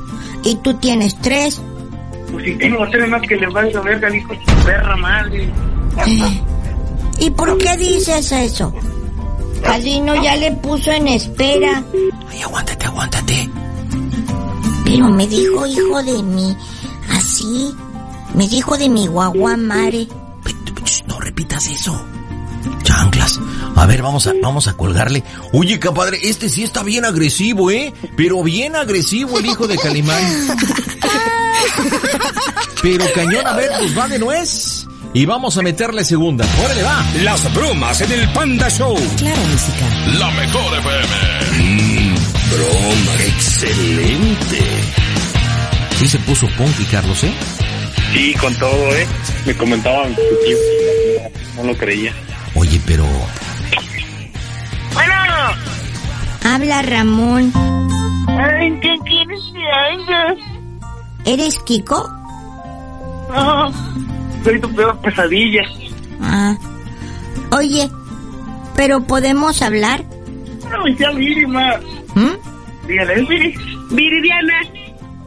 Y tú tienes tres. Pues si tengo tres más que le vas a ver, hijo de tu perra madre. ¿Y por qué dices eso? Padrino ya le puso en espera. Ay, aguántate, aguántate. Pero me dijo hijo de mi... Así. Me dijo de mi guagua madre. Repitas eso. Chanclas. A ver, vamos a, vamos a colgarle. Oye, compadre, este sí está bien agresivo, ¿eh? Pero bien agresivo el hijo de Calimán. Pero cañón, a ver, pues va de nuez. Y vamos a meterle segunda. ¡Órale, va! Las bromas en el Panda Show. Claro, música. La mejor FM. Mm, broma. Excelente. Sí se puso punky, Carlos, ¿eh? Sí, con todo, ¿eh? Me comentaban no, lo creía. Oye, pero... Bueno, Habla Ramón. ay, ¿qué quieres que haga? ¿Eres Kiko? No, soy tu peor pesadilla. Ah. Oye, pero podemos hablar. No, ya Viri, ma. ¿Mm? Dígale, Viri. Viridiana.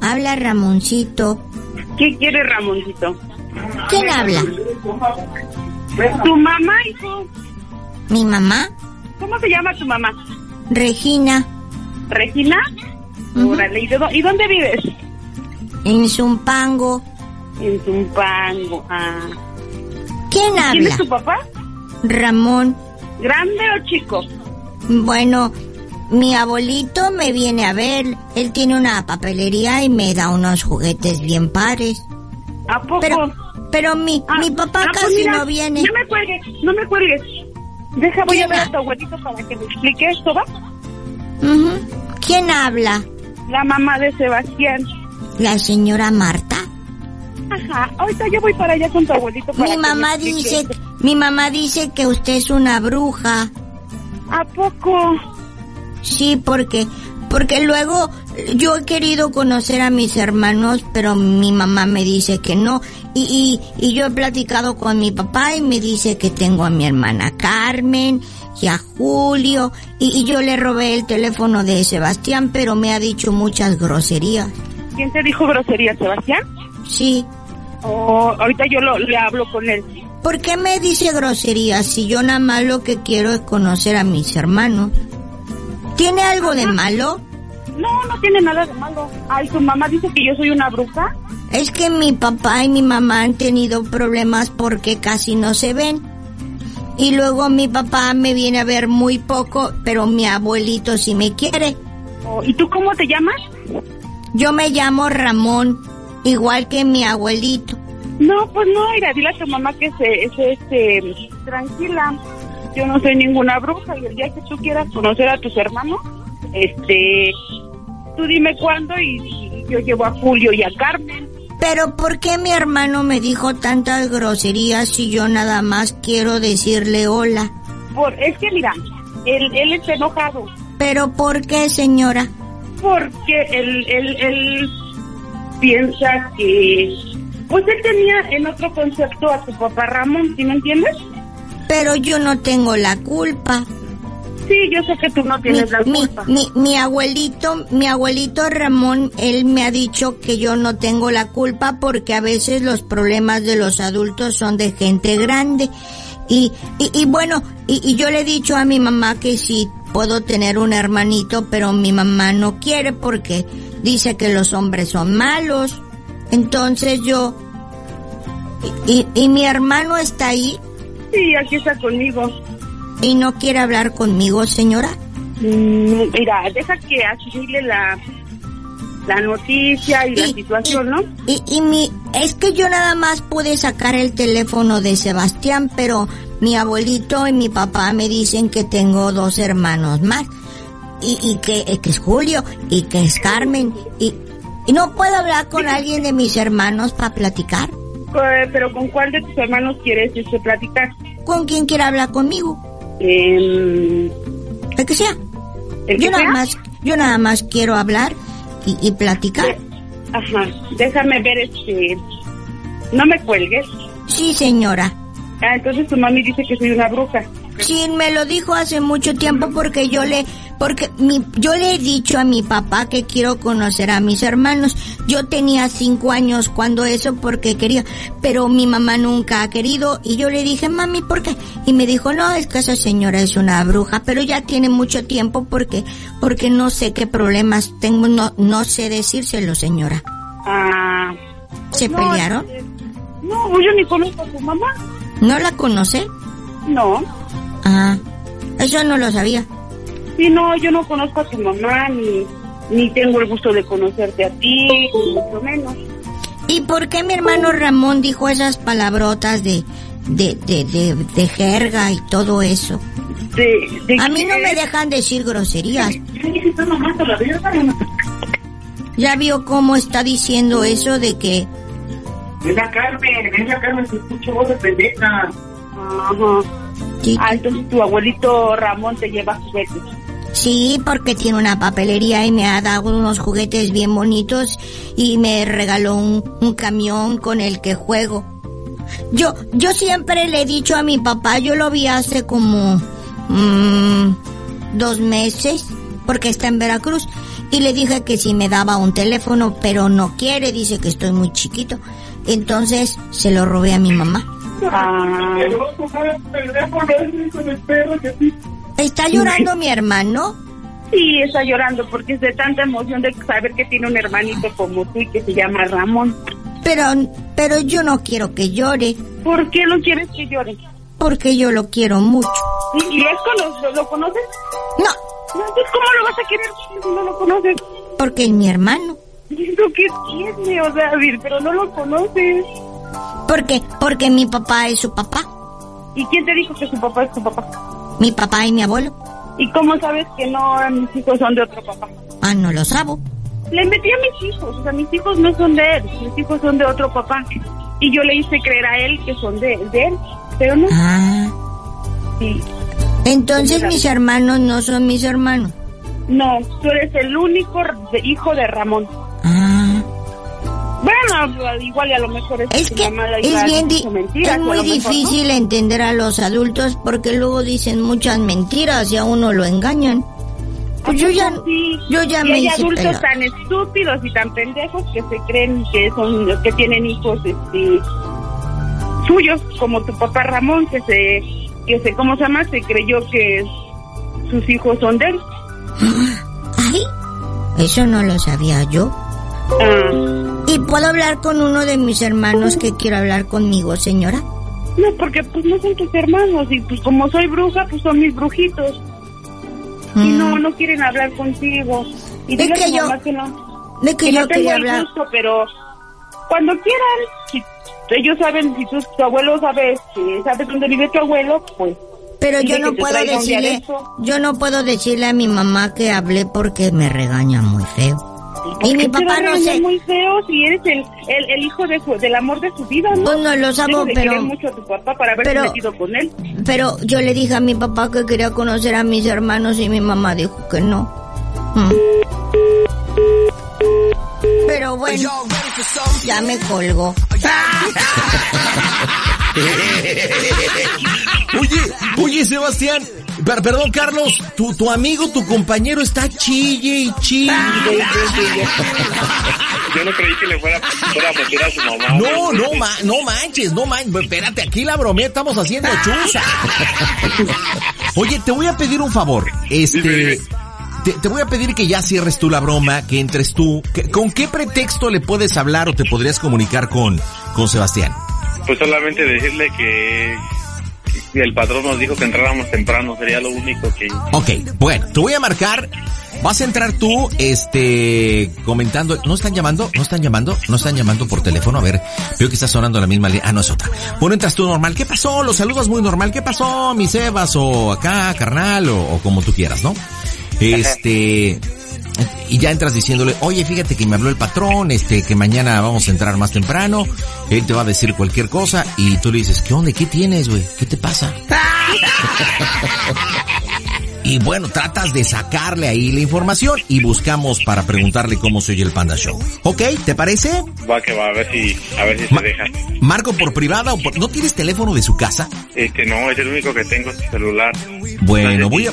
Habla Ramoncito. ¿Qué quiere Ramoncito? ¿Quién habla? Tu mamá, hijo. ¿Mi mamá? ¿Cómo se llama tu mamá? Regina. ¿Regina? Órale, ¿y, de y dónde vives? En Zumpango. En Zumpango, ah. ¿Quién ¿Quién habla? es tu papá? Ramón. ¿Grande o chico? Bueno, mi abuelito me viene a ver. Él tiene una papelería y me da unos juguetes bien pares. ¿A poco? Pero, pero mi, mi papá Ah, pues casi mira, no viene. No me cuelgues, no me cuelgues. Deja, voy a ¿Quién ver a tu abuelito para que me explique esto, ¿va? ¿Quién habla? La mamá de Sebastián. La señora Marta. Ajá, ahorita yo voy para allá con tu abuelito para Mi que me mamá explique dice, esto. mi mamá dice que usted es una bruja. ¿A poco? Sí, porque, porque luego yo he querido conocer a mis hermanos, pero mi mamá me dice que no. Y, y, y yo he platicado con mi papá y me dice que tengo a mi hermana Carmen y a Julio. Y, y yo le robé el teléfono de Sebastián, pero me ha dicho muchas groserías. ¿Quién te dijo grosería, Sebastián? Sí. Oh, ahorita yo lo, le hablo con él. ¿Por qué me dice groserías si yo nada más lo que quiero es conocer a mis hermanos? ¿Tiene algo de malo? No, no tiene nada de malo. Ay, tu mamá dice que yo soy una bruja. Es que mi papá y mi mamá han tenido problemas porque casi no se ven. Y luego mi papá me viene a ver muy poco, pero mi abuelito sí me quiere. Oh, ¿Y tú cómo te llamas? Yo me llamo Ramón, igual que mi abuelito. No, pues no, mira, dile a tu mamá que se, se, este, tranquila. Yo no soy ninguna bruja y el día que tú quieras conocer a tus hermanos, este, tú dime cuándo y, y yo llevo a Julio y a Carmen. Pero ¿por qué mi hermano me dijo tantas groserías si yo nada más quiero decirle hola? Por, es que mira, él, él está enojado ¿Pero por qué, señora? porque él, él, él piensa que, pues él tenía en otro concepto a tu papá Ramón, ¿sí me entiendes? Pero yo no tengo la culpa. Sí, yo sé que tú no tienes mi, la mi- culpa. Mi, mi abuelito, mi abuelito Ramón, él me ha dicho que yo no tengo la culpa porque a veces los problemas de los adultos son de gente grande. Y, y, y bueno, y, y yo le he dicho a mi mamá que sí puedo tener un hermanito, pero mi mamá no quiere porque dice que los hombres son malos. Entonces yo, y, y, y mi hermano está ahí Sí, aquí está conmigo. Y no quiere hablar conmigo, señora. Mm, Mira, deja que asimile la, la noticia y la situación, ¿no? Y, y mi, es que yo nada más pude sacar el teléfono de Sebastián, pero mi abuelito y mi papá me dicen que tengo dos hermanos más. Y, y que, eh, que es Julio y que es Carmen. Y, y no puedo hablar con alguien de mis hermanos para platicar. Eh, Pero ¿con cuál de tus hermanos quieres este, platicar? ¿Con quién quiere hablar conmigo? Eh, El que sea. ¿El que Yo nada más, yo nada más quiero hablar y, y platicar. Ajá, déjame ver este... No me cuelgues. Sí, señora. Ah, entonces tu mami dice que soy una bruja. Sí, me lo dijo hace mucho tiempo porque yo le, porque mi, yo le he dicho a mi papá que quiero conocer a mis hermanos. Yo tenía cinco años cuando eso porque quería, pero mi mamá nunca ha querido y yo le dije, mami, ¿por qué? Y me dijo, no, es que esa señora es una bruja, pero ya tiene mucho tiempo porque, porque no sé qué problemas tengo, no, no sé decírselo, señora. Ah... ¿Se no, pelearon? este, No, yo ni conozco a tu mamá. ¿No la conoce? No. Ah, eso no lo sabía. Sí, no, yo no conozco a tu mamá, ni, ni tengo el gusto de conocerte a ti, ni mucho menos. ¿Y por qué mi hermano Ramón dijo esas palabrotas de, de, de, de, de jerga y todo eso? De, de A mí no me dejan decir groserías. ¿Ya vio cómo está diciendo eso de que... Venga, Carmen, venga, Carmen, te escucho voz de pendeja. Ajá. Ah, entonces tu abuelito Ramón te lleva juguetes. Sí, porque tiene una papelería y me ha dado unos juguetes bien bonitos y me regaló un, un camión con el que juego. Yo, yo siempre le he dicho a mi papá, yo lo vi hace como mm, dos meses, porque está en Veracruz, y le dije que si me daba un teléfono, pero no quiere, dice que estoy muy chiquito. Entonces se lo robé a mi mamá. Ah, ¿Está llorando mi hermano? sí, está llorando porque es de tanta emoción de saber que tiene un hermanito como tú y que se llama Ramón. Pero, pero yo no quiero que llore, ¿Por qué no quieres que llore? porque yo lo quiero mucho. ¿Y, y es cono- lo, lo conoces? No, ¿cómo lo vas a querer si no lo conoces? porque es mi hermano. ¿Eso qué tiene, o sea, pero no lo conoces? Porque, porque mi papá es su papá, ¿Y quién te dijo que su papá es tu papá? mi papá y mi abuelo. ¿Y cómo sabes que no mis hijos son de otro papá? Ah, no lo sabo. Le metí a mis hijos, o sea, mis hijos no son de él, mis hijos son de otro papá. Y yo le hice creer a él que son de, de él, pero no. Ah. Sí. Entonces mis hermanos no son mis hermanos. No, tú eres el único hijo de Ramón. Bueno, igual y a lo mejor es, que es bien mentiras, es muy no. difícil entender a los adultos porque luego dicen muchas mentiras y a uno lo engañan. Pues yo ya, Sí. yo ya y me hay adultos tan estúpidos y tan pendejos que se creen que son que tienen hijos este suyos como tu papá Ramón que se que se cómo se llama se creyó que sus hijos son de él Ay, eso no lo sabía yo. Ah. ¿Y puedo hablar con uno de mis hermanos que quiero hablar conmigo, señora? no porque pues no son tus hermanos y pues como soy bruja pues son mis brujitos y Mm. no no quieren hablar contigo y Es que yo- que no de que que yo no tengo quería el hablar. gusto pero cuando quieran si ellos saben si tu, tu abuelo sabe que sabe dónde vive tu abuelo pues Pero yo no puedo decirle, yo no puedo decirle a mi mamá que hablé porque me regaña muy feo. Y mi ¿Por qué te papá no sé. muy feo si eres el, el, el hijo de su- del amor de su vida, ¿no? Pues no lo sabo, Debes de pero- querer mucho a tu papá para pero- metido con él. Pero yo le dije a mi papá que quería conocer a mis hermanos y mi mamá dijo que no. Mm. Pero bueno, ya me colgó. Oye, oye, Sebastián. Per- perdón, Carlos. Tu, tu amigo, tu compañero está chille y chille. Yo no creí que le fuera, fuera a meter a su mamá. No, no, ma- no manches, no manches. Espérate, aquí la bromea estamos haciendo chuza. Oye, te voy a pedir un favor. Este, te, te voy a pedir que ya cierres tú la broma, que entres tú. Que- ¿Con qué pretexto le puedes hablar o te podrías comunicar con, con Sebastián? Pues solamente decirle que el patrón nos dijo que entráramos temprano, sería lo único que... Ok, bueno, te voy a marcar. Vas a entrar tú, este, comentando. ¿No están llamando? ¿No están llamando? ¿No están llamando por teléfono? A ver, veo que está sonando la misma línea. Ah, no es otra. Bueno, entras tú normal. ¿Qué pasó? Los saludas muy normal. ¿Qué pasó, mi Sebas? O acá, carnal, o, o como tú quieras, ¿no? Este, y ya entras diciéndole, oye, fíjate que me habló el patrón, este, que mañana vamos a entrar más temprano. Él te va a decir cualquier cosa y tú le dices, ¿qué onda? ¿Qué tienes, güey? ¿Qué te pasa? Y bueno, tratas de sacarle ahí la información y buscamos para preguntarle cómo se oye el Panda Show. ¿Ok? ¿Te parece? Va que va, a ver si, a ver si se deja. Marco por privada o por... ¿No tienes teléfono de su casa? Este, no, es el único que tengo, celular. Bueno, voy a...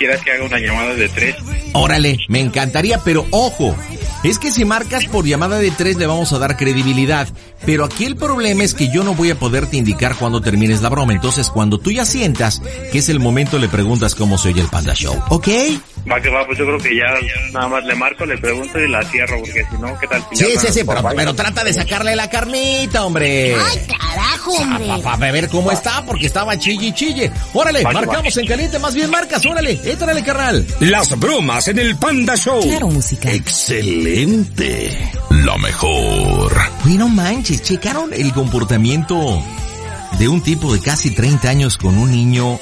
Si quieres que haga una llamada de tres. Órale, me encantaría, pero ojo, es que si marcas por llamada de tres le vamos a dar credibilidad. Pero aquí el problema es que yo no voy a poderte indicar cuando termines la broma. Entonces, cuando tú ya sientas que es el momento, le preguntas cómo se oye el Panda Show. ¿Ok? Va que va, pues yo creo que ya nada más le marco, le pregunto y la cierro, porque si no, ¿qué tal? si Sí, sí, sí, pero, pero trata de sacarle la carnita, hombre. Carajo, hombre. Para ver cómo está, porque estaba chille y chille. Órale, Vale, marcamos en caliente, más bien marcas, órale, étrale, carnal. Las bromas en el Panda Show. Claro, música. Excelente. La mejor. Oye, no manches, checaron el comportamiento de un tipo de casi 30 años con un niño.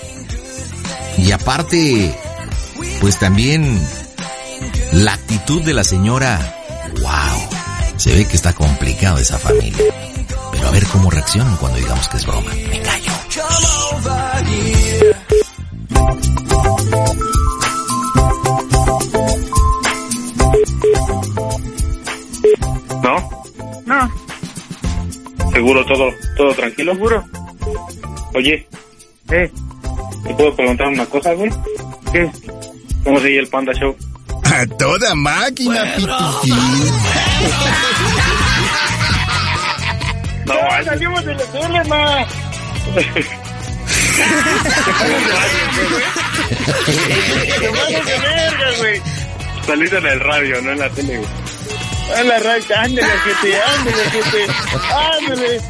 Y aparte, pues también la actitud de la señora. Wow, se ve que está complicado esa familia. Pero a ver cómo reaccionan cuando digamos que es broma. Me callo. ¿No? No, ¿Seguro todo, todo tranquilo? seguro. Oye, Eh, ¿te puedo preguntar una cosa, güey? ¿qué? ¿Cómo sigue el Panda Show? A toda máquina, Pituquín. No, Ya salimos de la tele, ma. Te pasas de verga, güey. saliste en el radio, no en la tele, güey. A la racha, ándale, gente, ándale, gente. Ándale.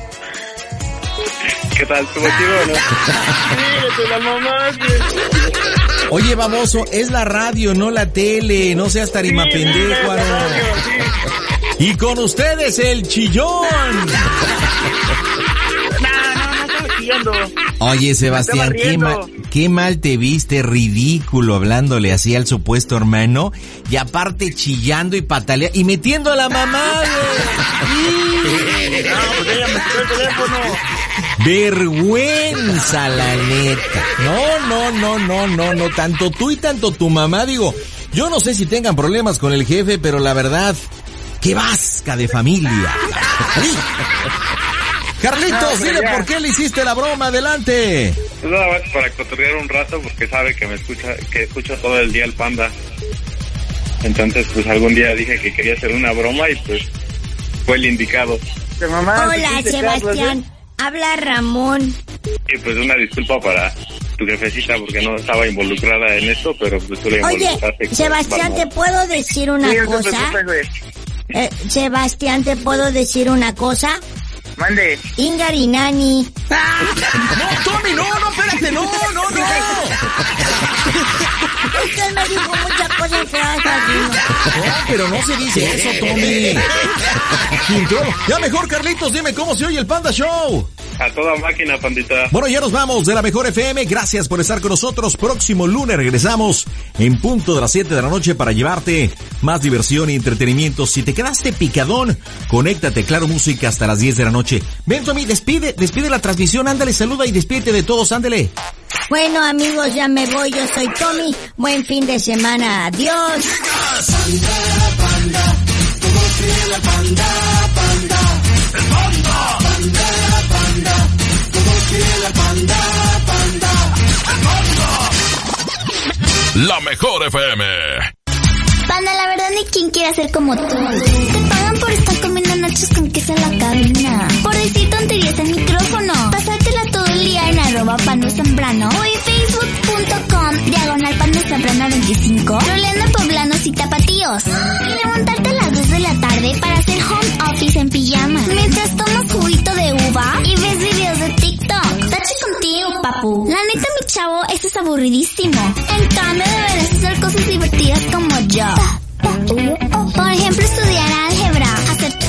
¿Qué tal? ¿Estuvo chido o no? Fíjate, la mamá. Oye, baboso, es la radio, no la tele. No seas tarima Sí, pendejo, sí, sí. Y con ustedes, el chillón. Oye, Sebastián, qué mal, qué mal te viste, ridículo, hablándole así al supuesto hermano, y aparte chillando y pataleando, y metiendo a la mamá, güey. No, pues ella me quitó el teléfono. Vergüenza, la neta. No, no, no, no, no, no, tanto tú y tanto tu mamá, digo, Yo no sé si tengan problemas con el jefe, pero la verdad, qué vasca de familia. Carlitos, dile por qué le hiciste la broma, adelante. Pues nada más para cotorrear un rato porque sabe que me escucha, que escucho todo el día el panda. Entonces, pues algún día dije que quería hacer una broma y pues fue el indicado. Hola, Sebastián. Habla Ramón. Y pues una disculpa para tu jefecita porque no estaba involucrada en esto, pero pues tú le Oye, involucraste. Sebastián, ¿te puedo decir una Sí, cosa? Eh, Sebastián, ¿te puedo decir una cosa? Mande. Ingarinani. No, Tommy, no, no, espérate, no, no, no. Usted me dijo muchas cosas feas. No, pero no se dice eso, Tommy. Ya mejor, Carlitos, dime cómo se oye el Panda Show. A toda máquina, pandita. Bueno, ya nos vamos de la mejor FM. Gracias por estar con nosotros. Próximo lunes regresamos en punto de las 7 de la noche para llevarte más diversión y entretenimiento. Si te quedaste picadón, conéctate, claro, música hasta las 10 de la noche. Ven, Tommy, despide, despide la transmisión. Ándale, saluda y despídete de todos. Ándale. Bueno, amigos, ya me voy. Yo soy Tommy. Buen fin de semana. Adiós. La mejor FM. Panda, la verdad ni quien quiere ser como tú. Te pagan por estar comiendo nachos con queso en la cabina. Por decir tonterías al micrófono. Pasártela todo el día en arroba pando zambrano. O en facebook.com diagonal pando zambrano 25. Roleando poblanos y tapatíos. Y levantarte las 2 de la tarde para hacer home office en pijama. Mientras tomas juguito de uva y ves videos de TikTok. Tache contigo, papu. La neta, mi chavo, esto es aburridísimo. En cambio, deberás hacer cosas divertidas como yo. Por ejemplo, estudiar álgebra, hacer tu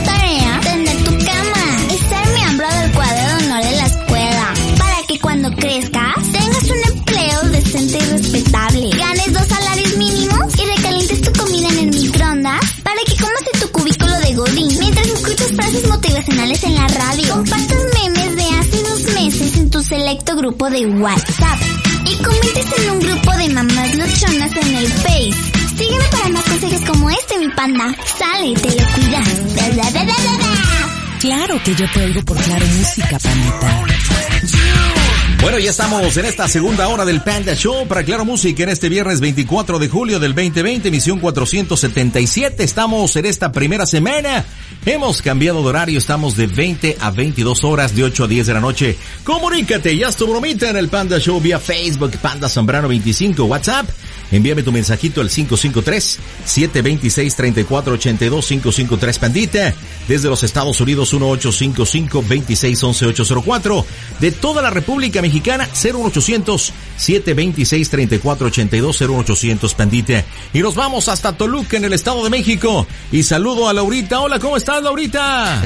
frases motivacionales en la radio. Compartas memes de hace dos meses en tu selecto grupo de WhatsApp. Y comentes en un grupo de mamás luchonas en el Face. Sígueme para más consejos como este, mi panda. Sale, te lo cuidas. Da, da, da, da, da, da. Claro que yo te oigo por Claro Música, pandita. Bueno, ya estamos en esta segunda hora del Panda Show para Claro Música en este viernes 24 de julio del 2020, emisión 477. Estamos en esta primera semana. Hemos cambiado de horario, estamos de 20 a 22 horas, de 8 a 10 de la noche. Comunícate, ya es tu bromita en el Panda Show vía Facebook, Panda Zambrano 25, WhatsApp. Envíame tu mensajito al 553-726-3482, 553 Pandita. Desde los Estados Unidos, 1855-2611-804. De toda la República Mexicana, 01800-726-3482, 01800 Pandita. Y nos vamos hasta Toluca, en el Estado de México. Y saludo a Laurita. Hola, ¿cómo estás, Laurita?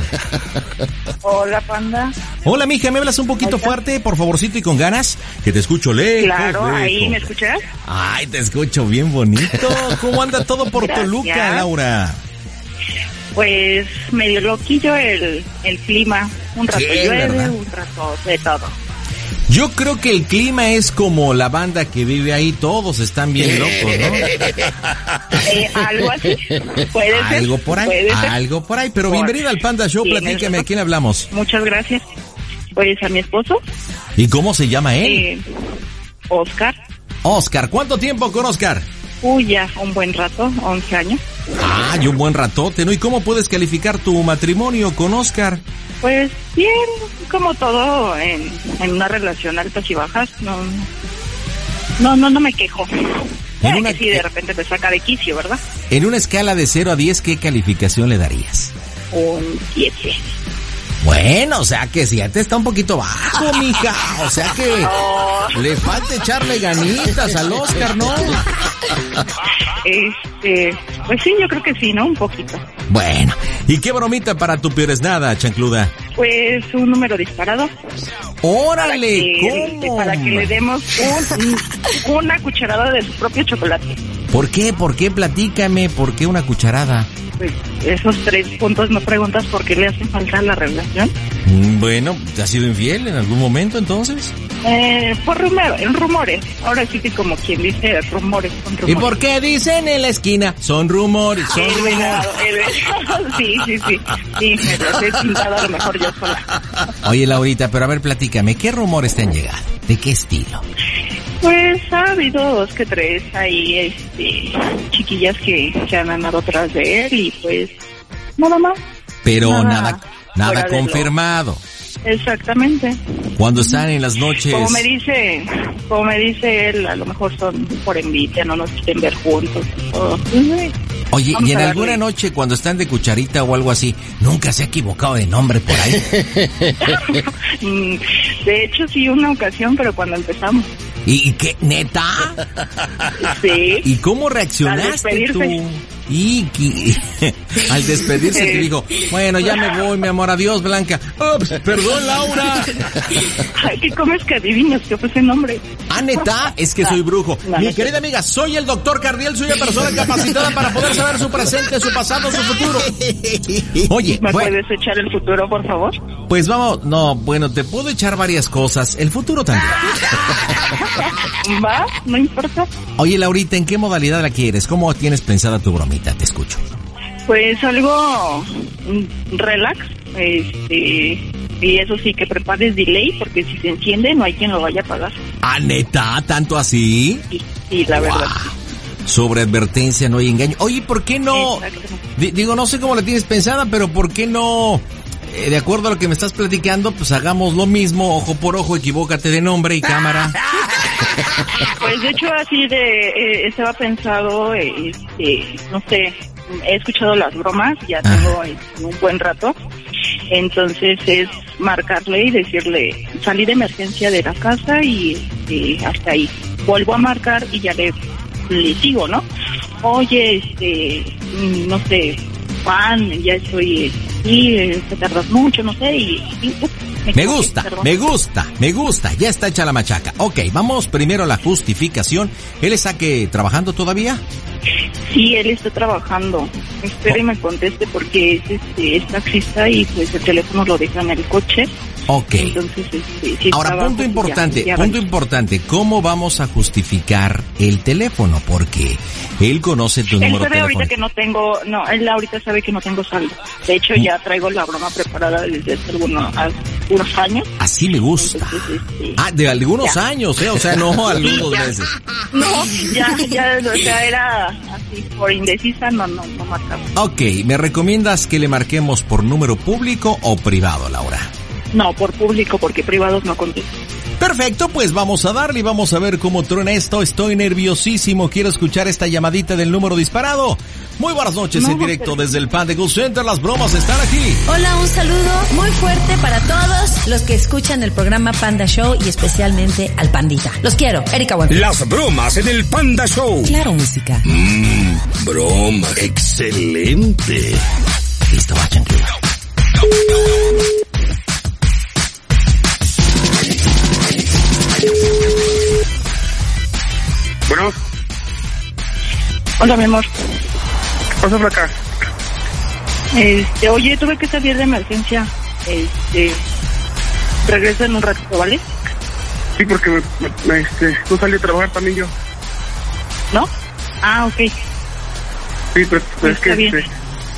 Hola, panda. Hola, mija, ¿me hablas un poquito fuerte, por favorcito y con ganas? Que te escucho lejos. Claro, ahí me escuchas. Ay, te escucho bien bonito. ¿Cómo anda todo por Gracias. Toluca, Laura? Pues medio loquillo el, el clima. Un rato Sí, llueve, ¿verdad? un rato de todo. Yo creo que el clima es como la banda que vive ahí, todos están bien locos, ¿no? Eh, algo así. Puede ser. Algo por ahí, puede ser. algo por ahí. Pero Por- bienvenida al Panda Show, platícame, ¿a quién hablamos? Muchas gracias. Pues a mi esposo, ¿Y cómo se llama él? eh, Oscar. Oscar, ¿cuánto tiempo con Oscar? Uy, ya un buen rato, 11 años. Ah, y un buen ratote, ¿no? ¿Y cómo puedes calificar tu matrimonio con Oscar? Pues bien, como todo en, en una relación altas y bajas, no, no, no, no me quejo. En una- que sí, de repente te saca de quicio, ¿verdad? En una escala de 0 a 10, ¿qué calificación le darías? Un 7. Bueno, o sea que siete está un poquito bajo, mija. O sea que le falta echarle ganitas al Oscar, ¿no? Este, pues sí, yo creo que sí, ¿no? Un poquito. Bueno, ¿y qué bromita para tu peor es nada, chancluda? Pues un número disparado. ¡Órale! Para que, ¿Cómo? para que le demos un- una cucharada de su propio chocolate. ¿Por qué? ¿Por qué? Platícame. ¿Por qué una cucharada? Pues esos tres puntos me preguntas por qué le hacen falta a la relación. Mm, Bueno, ¿te has sido infiel en algún momento entonces? Eh, por rumor, en rumores. Ahora sí que como quien dice rumores, son rumores. ¿Y por qué dicen en la esquina? Son rumores, son He rumores. regado, he regado. Sí, sí, sí. Sí, me los he pintado a lo mejor yo sola. Oye, Laurita, pero a ver, platícame, ¿qué rumores te han llegado? ¿De qué estilo? Pues ha habido dos que tres ahí, este, chiquillas que se han andado atrás de él y pues nada más. Pero Nada nada, nada, lo- confirmado. Exactamente. Cuando están en las noches. Como me dice, como me dice él, a lo mejor son por envidia, no nos quieren ver juntos. todo. Oye, Vamos y en alguna darle. noche cuando están de cucharita o algo así, nunca se ha equivocado de nombre por ahí. Mm, De hecho, sí, una ocasión, pero cuando empezamos. ¿Y, qué? ¿Neta? Sí. ¿Y cómo reaccionaste tú? Y al despedirse te dijo, bueno, ya me voy, mi amor, adiós, Blanca. Ups, perdón, Laura. Ay, ¿qué comes que adivinas que fue ese nombre? Ah, neta, es que soy brujo. Mi querida amiga, soy el doctor Cardiel, soy una persona capacitada para poder saber su presente, su pasado, su futuro. Oye, ¿Me bueno, puedes echar el futuro, por favor? pues vamos, no, bueno, te puedo echar varias cosas, el futuro también. Va, no importa. Oye, Laurita, ¿en qué modalidad la quieres? ¿Cómo tienes pensada tu bromita? Te escucho. Pues algo mm, relax, este, y eso sí que prepares delay, porque si se enciende no hay quien lo vaya a pagar. Ah, neta, tanto así. Y la verdad. Sobre advertencia no hay engaño. Oye, ¿por qué no? Di- digo, no sé cómo la tienes pensada, pero ¿por qué no? eh, de acuerdo a lo que me estás platicando, pues hagamos lo mismo, ojo por ojo, equivócate de nombre y cámara. Pues de hecho así de, eh, estaba pensado, eh, este, no sé, he escuchado las bromas, ya tengo este, un buen rato, entonces es marcarle y decirle, salí de emergencia de la casa y este, hasta ahí. Vuelvo a marcar y ya le, le sigo, ¿no? Oye, este, mm, no sé, Juan, ya estoy aquí, eh, te tardas mucho, no sé, y... Me gusta, me gusta, me gusta. Ya está hecha la machaca. Ok, vamos primero a la justificación. ¿Él está que trabajando todavía? Sí, él está trabajando. Espero y me conteste porque es, este, es taxista y pues el teléfono lo deja en el coche. Ok. Entonces, este, si Ahora, punto importante, ya punto importante. ¿Cómo vamos a justificar el teléfono? Porque él conoce tu Él número sabe ahorita que no tengo, no, él ahorita sabe que no tengo saldo. De hecho, ya traigo la broma preparada desde hace algunos, algunos años. Así me gusta. este, Ah, de algunos Ya. años, ¿eh? O sea, no algunos ya. meses. No, ya, ya, o sea, era así, por indecisa, no, no, no marcaba. Ok, ¿me recomiendas que le marquemos por número público o privado, Laura? No, por público, porque privados no contesto. Perfecto, pues vamos a darle y vamos a ver cómo truena esto. Estoy nerviosísimo, quiero escuchar esta llamadita del número disparado. Muy buenas noches en directo desde el Pan de Goose Center. Las bromas están aquí. Hola, un saludo muy fuerte para todos los que escuchan el programa Panda Show y especialmente al Pandita. Los quiero, Erika Buenfil. Las bromas en el Panda Show. Claro, música. Mmm, broma, excelente. Listo, va, Bueno, Hola, mi amor. pasa por acá. Este, oye, tuve que salir de emergencia. Este, regreso en un ratito, ¿vale? Sí, porque me, este, no salí a trabajar también yo. ¿No? Ah, ok. Sí, pero, pero es que bien. este,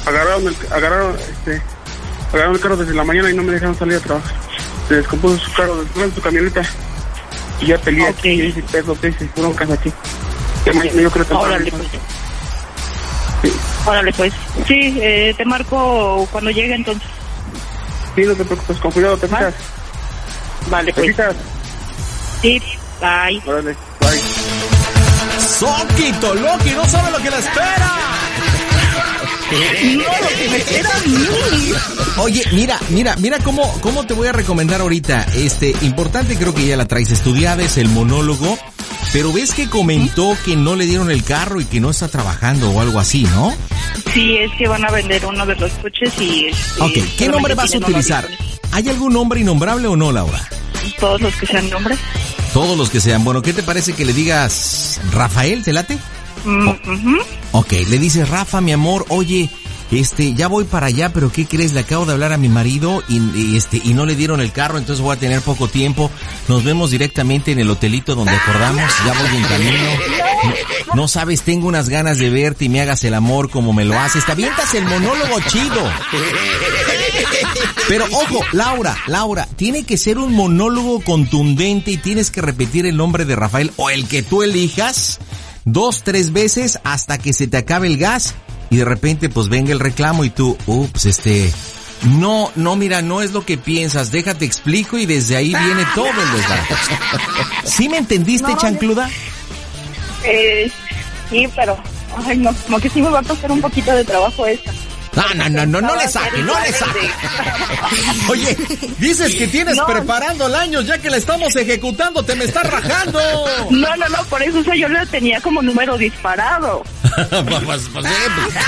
agarraron, el, agarraron, este, agarraron el carro desde la mañana y no me dejaron salir a trabajar. Se descompuso su carro, después su camioneta. Y ya peleé aquí, y dice, peso, que se fueron casa aquí. Yo creo que Órale, pues. Órale, pues. Sí, eh, te marco cuando llegue entonces. Sí, no te preocupes, con cuidado, te fijas. Vale, ¿Te pues. fijas? Sí, bye. Órale, bye. Soquito, Loki, no sabe lo que le espera. No, lo que me espera a mí. Oye, mira, mira, mira cómo, cómo te voy a recomendar ahorita. Este, importante creo que ya la traes estudiada, es el monólogo. Pero ves que comentó que no le dieron el carro y que no está trabajando o algo así, ¿no? Sí, es que van a vender uno de los coches y... este, Ok, ¿qué nombre vas a utilizar? ¿Hay algún nombre innombrable o no, Laura? Todos los que sean nombres. Todos los que sean. Bueno, ¿qué te parece que le digas Rafael, te late? Mm. Ok, le dices, Rafa, mi amor, oye, este, ya voy para allá, pero ¿qué crees? Le acabo de hablar a mi marido y, este, y no le dieron el carro, entonces voy a tener poco tiempo. Nos vemos directamente en el hotelito donde acordamos, ya voy en camino. No, no sabes, tengo unas ganas de verte y me hagas el amor como me lo haces. Te avientas el monólogo chido. Pero ojo, Laura, Laura, tiene que ser un monólogo contundente y tienes que repetir el nombre de Rafael o el que tú elijas dos, tres veces hasta que se te acabe el gas y de repente pues venga el reclamo y tú, ups, este, no, no, mira, no es lo que piensas, déjate explico y desde ahí viene todo el desgaste. ¿Sí me entendiste, No, chancluda? Eh, sí, pero, ay, no, como que sí me va a costar un poquito de trabajo esta. No, no, no, no, no le saque, no le saque. Oye, dices que tienes No. preparando el año ya que la estamos ejecutando, te me estás rajando. No, no, no, por eso o sea, yo la tenía como número disparado. Eh, pues,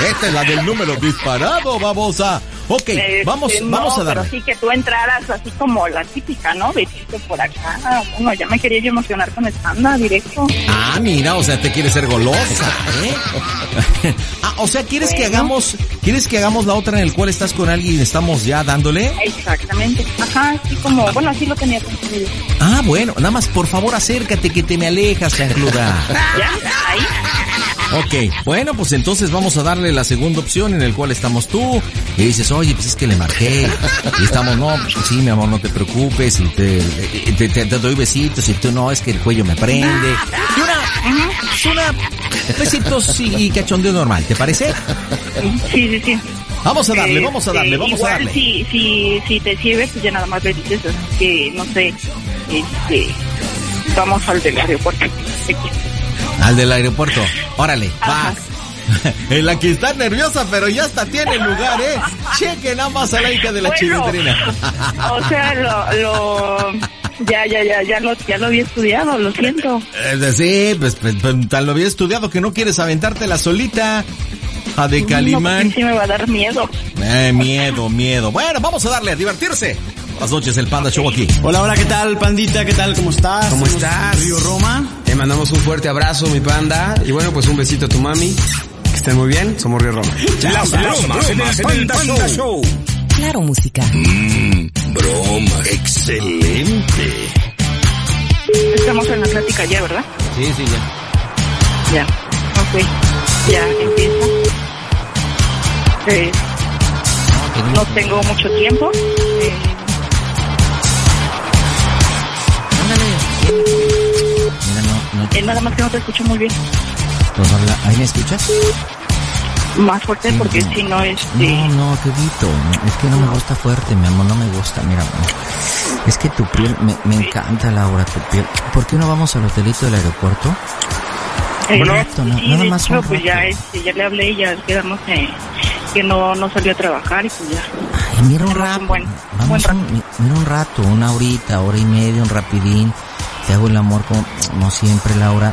Esta es la del número disparado, babosa. Ok, Este, vamos, no, vamos a darle. Pero sí que tú entraras así como la típica, ¿no? Besito por acá. Bueno, ya me quería yo emocionar con esta directo. Ah, mira, o sea, te quieres ser golosa, ¿eh? ah, o sea, ¿quieres que hagamos, quieres que hagamos la otra en el cual estás con alguien y estamos ya dándole? Exactamente. Ajá, así como, bueno, así lo tenía construido. Ah, bueno, nada más, por favor, acércate que te me alejas, chancluda. ¿Ya? Ahí. Ok, bueno, pues entonces vamos a darle la segunda opción en el cual estamos tú. Y dices, oye, pues es que le marqué. Y estamos, no, pues sí, mi amor, no te preocupes. Y te, te, te- te doy besitos. Y tú, no, es que el cuello me prende. Y una, es una, besitos y, cachondeo normal, ¿te parece? Sí, sí, sí. Vamos a darle, vamos a darle, Este, vamos a darle. Si, si, si te sirve, pues ya nada más le dices así que, no sé, este, vamos al del aeropuerto. Al del aeropuerto. Órale, va. En la que está nerviosa, pero ya hasta tiene lugar, ¿eh? Cheque nada más a la hija de la Bueno. O sea, lo, lo, ya, ya, ya, ya lo, ya lo había estudiado, lo siento. Es decir, pues, pues, pues, tan lo había estudiado que no quieres aventártela solita. A de No, Calimán. porque sí me va a dar miedo. Eh, miedo, miedo. Bueno, vamos a darle a divertirse. Buenas noches, el Panda Show aquí. Hola, hola, ¿qué tal, pandita? ¿Qué tal? ¿Cómo estás? ¿Cómo estás? Río Roma. Te mandamos un fuerte abrazo, mi panda. Y bueno, pues un besito a tu mami. Que estén muy bien. Somos Río Roma. Las bromas en el Panda, Show. Claro, música. Mmm, broma. Excelente. Estamos en la plática ya, ¿verdad? Sí, sí, ya. Ya. Ok. Ya empieza. Eh, no tengo mucho tiempo. Eh, Mira, no, no. eh, nada más que no te escucho muy bien. Pues habla, ¿ahí me escuchas? Más fuerte porque si no es... No, no, quedito. Es que no me gusta fuerte, mi amor, no me gusta. Mira, es que tu piel, me, me encanta, Laura, tu piel. ¿Por qué no vamos al hotelito del aeropuerto? Eh, rato, na- sí, nada de más hecho, pues ya, este, ya le hablé y ya quedamos eh, que no, no salió a trabajar y pues ya. Ay, mira un rato. un buen, Vamos buen rato. un, mi- mira un rato, una horita, hora y media, un rapidín. Te hago el amor como, como siempre, Laura.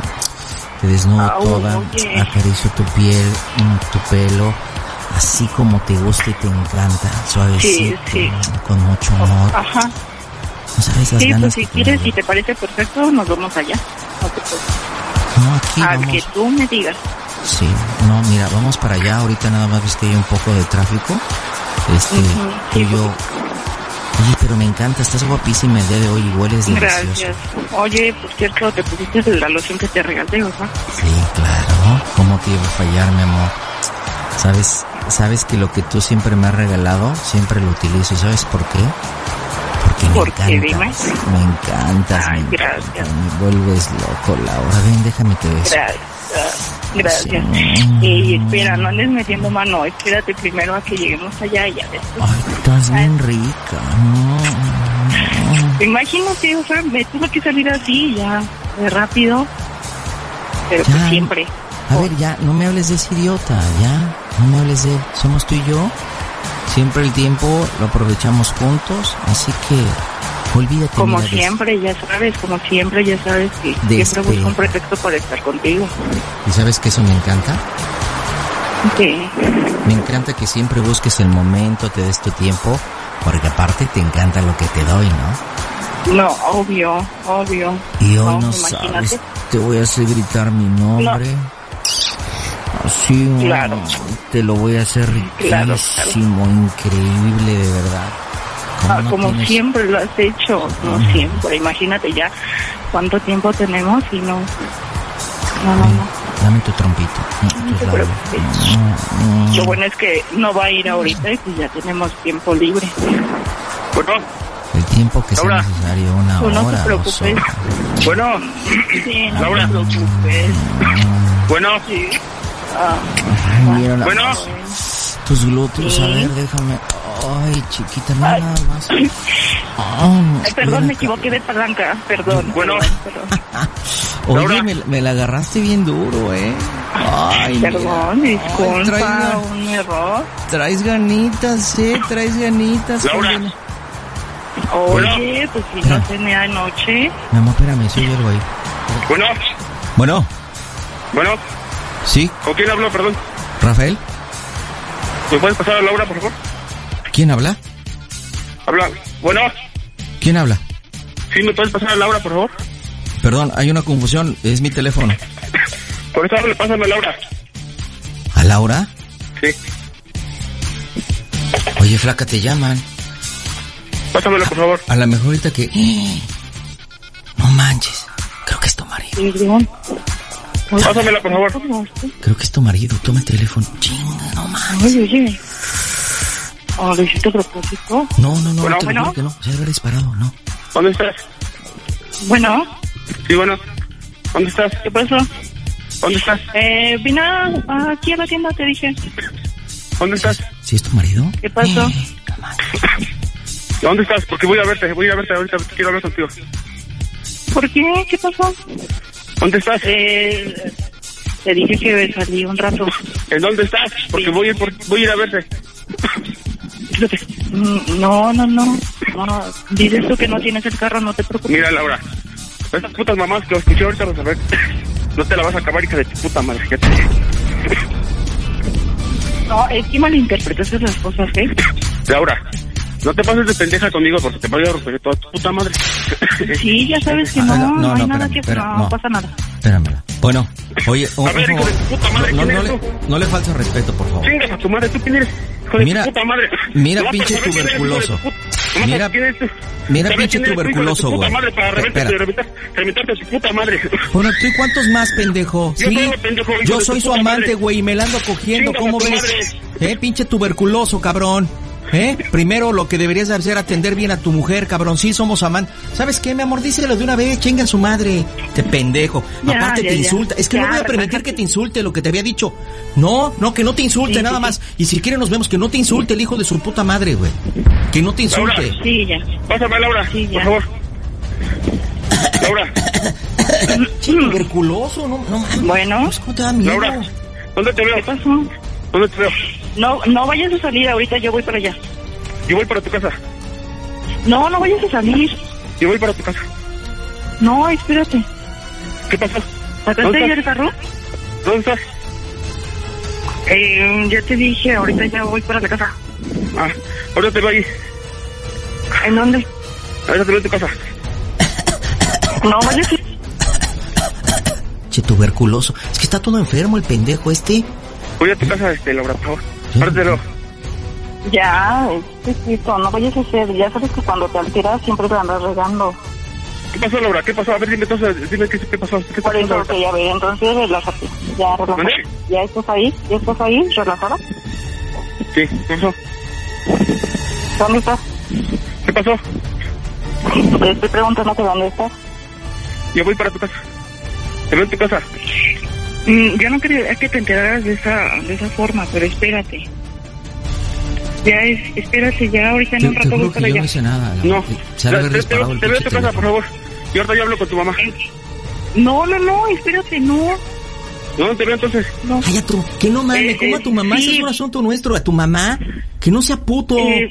Te desnudo Au, toda, oye. acaricio tu piel, mm, tu pelo, así como te gusta y te encanta, suavecito, sí. con mucho amor. Ajá. No sabes las Sí, ganas pues si que quieres, si te parece perfecto, nos vamos allá. No te. No, aquí Al vamos. que tú me digas. Sí, no, mira, vamos para allá. Ahorita nada más ves que hay un poco de tráfico. Este, Ujú, tú y yo. Oye, pero me encanta, estás guapísima el día de hoy y hueles delicioso. Gracias. Oye, por cierto, te pusiste la loción que te regalé, ¿verdad? Sí, claro. ¿Cómo te iba a fallar, mi amor? Sabes, sabes que lo que tú siempre me has regalado, siempre lo utilizo. ¿Y sabes por qué? Porque me ¿Por qué? encantas. Dime. Me encantas, Ay, me gracias. encantas, Me vuelves loco, Laura. Ven, déjame que beso. Gracias. Gracias. Sí. Y espera, no andes metiendo mano. Espérate primero a que lleguemos allá y ya después. Ay, estás bien rica. Mm. Imagínate, o sea, me tuve que salir así ya, de rápido. Pero pues siempre. A ver, ya, no me hables de ese idiota, ya. No me hables de él. Somos tú y yo. Siempre el tiempo lo aprovechamos juntos, así que olvídate. Como siempre, ya sabes, como siempre, ya sabes que siempre busco un pretexto para estar contigo. ¿Y sabes que eso me encanta? Sí. Me encanta que siempre busques el momento, te des tu tiempo, porque aparte te encanta lo que te doy, ¿no? No, obvio, obvio. Y hoy no, imagínate. sabes, te voy a hacer gritar mi nombre. Sí, Claro. te lo voy a hacer Claro, riquísimo, increíble, de verdad. Ah, no como tienes- siempre lo has hecho, no Ujú. siempre. Imagínate ya cuánto tiempo tenemos y no. No, no, no. Dame tu trompito. No te preocupes. Mm, Lo bueno es que no va a ir ahorita y ya tenemos tiempo libre. Bueno, El tiempo que sea Laura. necesario, una Tú no te hora. dos preocupes. horas. bueno, Sí, no Laura. te preocupes. bueno, Sí. Ah, Ay, mira nada bueno. Tus glúteos, a ver, déjame. Ay, chiquita, mira nada más. Ay, Ay, perdón, me equivoqué de palanca. Perdón. Bueno. perdón, perdón. Oye, me, me la agarraste bien duro, ¿eh? Ay, Perdón, mira. disculpa, Ay, traes, un error. traes ganitas, ¿eh? Traes ganitas. Laura. Oye, Oye, pues si no tenía anoche. Mi amor, espérame, soy algo ahí. bueno, Bueno, bueno, ¿sí? ¿con quién hablo, perdón? ¿Rafael? ¿Me puedes pasar a Laura, por favor? ¿Quién habla? Habla, bueno, ¿Quién habla? ¿sí me puedes pasar a Laura, por favor? Perdón, hay una confusión, es mi teléfono. Por eso hable, pásame a Laura. ¿A Laura? Sí, Oye, flaca, te llaman. pásamelo, por favor. A lo mejor ahorita que... No manches, creo que es tu marido. Pásamela, por favor. Creo que es tu marido, toma el teléfono. Chinga, no manches. Oye, oye. Oh, ¿Lo hiciste a propósito? No, no, no, Bueno, te bueno. que no. Se haber disparado, no. ¿Dónde estás? Bueno, Sí, bueno. ¿Dónde estás? ¿qué pasó? ¿Dónde estás? Eh, vine a- aquí a la tienda, te dije. ¿Dónde estás? ¿Sí es tu marido? ¿Qué pasó? ¿Dónde estás? Porque voy a verte, voy a verte ahorita, quiero hablar contigo. ¿Por qué? ¿Qué pasó? ¿Dónde estás? Eh, te dije que salí un rato. ¿En dónde estás? Porque voy a ir, por- voy a, ir a verte. Mm, No, no, no. no. Dices tú que no tienes el carro, no te preocupes. Mira, Laura. Esas putas mamás que lo escuché ahorita, Rosalbert, no te la vas a acabar, hija de tu puta madre. No, es que malinterpretaste las cosas, ¿eh? Laura, no te pases de pendeja conmigo porque te voy a romper toda tu puta madre. Sí, ya sabes que no, Ah, no, no, no, hay no, nada espérame, que no, no. pasa nada. Espéramela. Bueno, oye, un, A ver, un hijo de favor. tu puta madre, no, ¿quién no, le, no le falta respeto, por favor. Chingas a tu madre, ¿tú quién eres? Hijo de Mira, tu puta madre. mira, pinche tuberculoso. Mira- mira, pinche tuberculoso, güey. madre, para reventarte, Espera. reventar, reventarte a tu puta madre. Bueno, ¿tú y cuántos más, pendejo? Yo Yo soy su amante, güey, y me la ando cogiendo, Chingas ¿cómo ves? madre. ¿Eh? Pinche tuberculoso, cabrón. ¿Eh? Primero lo que deberías de hacer es atender bien a tu mujer, cabrón. Sí, somos amantes. ¿Sabes qué, mi amor? Díselo de una vez, chinga su madre. Te pendejo. Ya, Aparte ya, te ya. insulta. Es que no voy a permitir que te insulte lo que te había dicho. No, no, que no te insulte Sí, nada sí, más. Y si quiere nos vemos, que no te insulte el hijo de su puta madre, güey. Que no te insulte. Laura. Sí, ya. Pásame Laura, Sí, ya. por favor. Laura, tuberculoso, no, no mames. Bueno. ¿Cómo te da miedo? Laura, ¿dónde te veo? ¿Qué pasó? ¿Dónde te veo? No, no vayas a salir ahorita, yo voy para allá. Yo voy para tu casa. No, no vayas a salir. Yo voy para tu casa. No, espérate. ¿Qué pasó? ¿Sacaste ¿Dónde ya el carro? ¿Dónde estás? Eh, ya te dije, ahorita ya voy para la casa. Ah, ahorita te ahí. ¿En dónde? Ahorita te veo en tu casa. No vayas a... Che, tuberculoso. Es que está todo enfermo el pendejo este. Voy a tu casa, este, Laura, por favor. Veo. Ya, es que esto, no vayas a hacer. Ya sabes que cuando te alteras siempre te andas regando. ¿Qué pasó, Laura? ¿Qué pasó? A ver, dime entonces, dime qué, qué pasó. ¿Qué Por pasó, eso que ya ve, entonces relájate. Ya, relájate. ¿Ya estás ahí? ¿Ya estás ahí? ¿Relajada? Sí, ¿qué pasó? ¿Dónde estás? ¿Qué pasó? Te estoy preguntando que dónde estás. Yo voy para tu casa. Te veo en tu casa. Mm, yo no quería que te enteraras de esa, de esa forma, pero espérate. Ya es, espérate, ya ahorita en un rato voy que para no allá. hice nada. la- No. Se te, te, el te veo en tu casa, por favor. Y ahorita yo hablo con tu mamá. No, no, no, espérate, no. ¿Dónde te veo entonces? no. Ay, a tu- que no mames, Eh, ¿cómo a tu mamá? sí. Ese es un asunto nuestro, a tu mamá. Que no sea puto. Eh,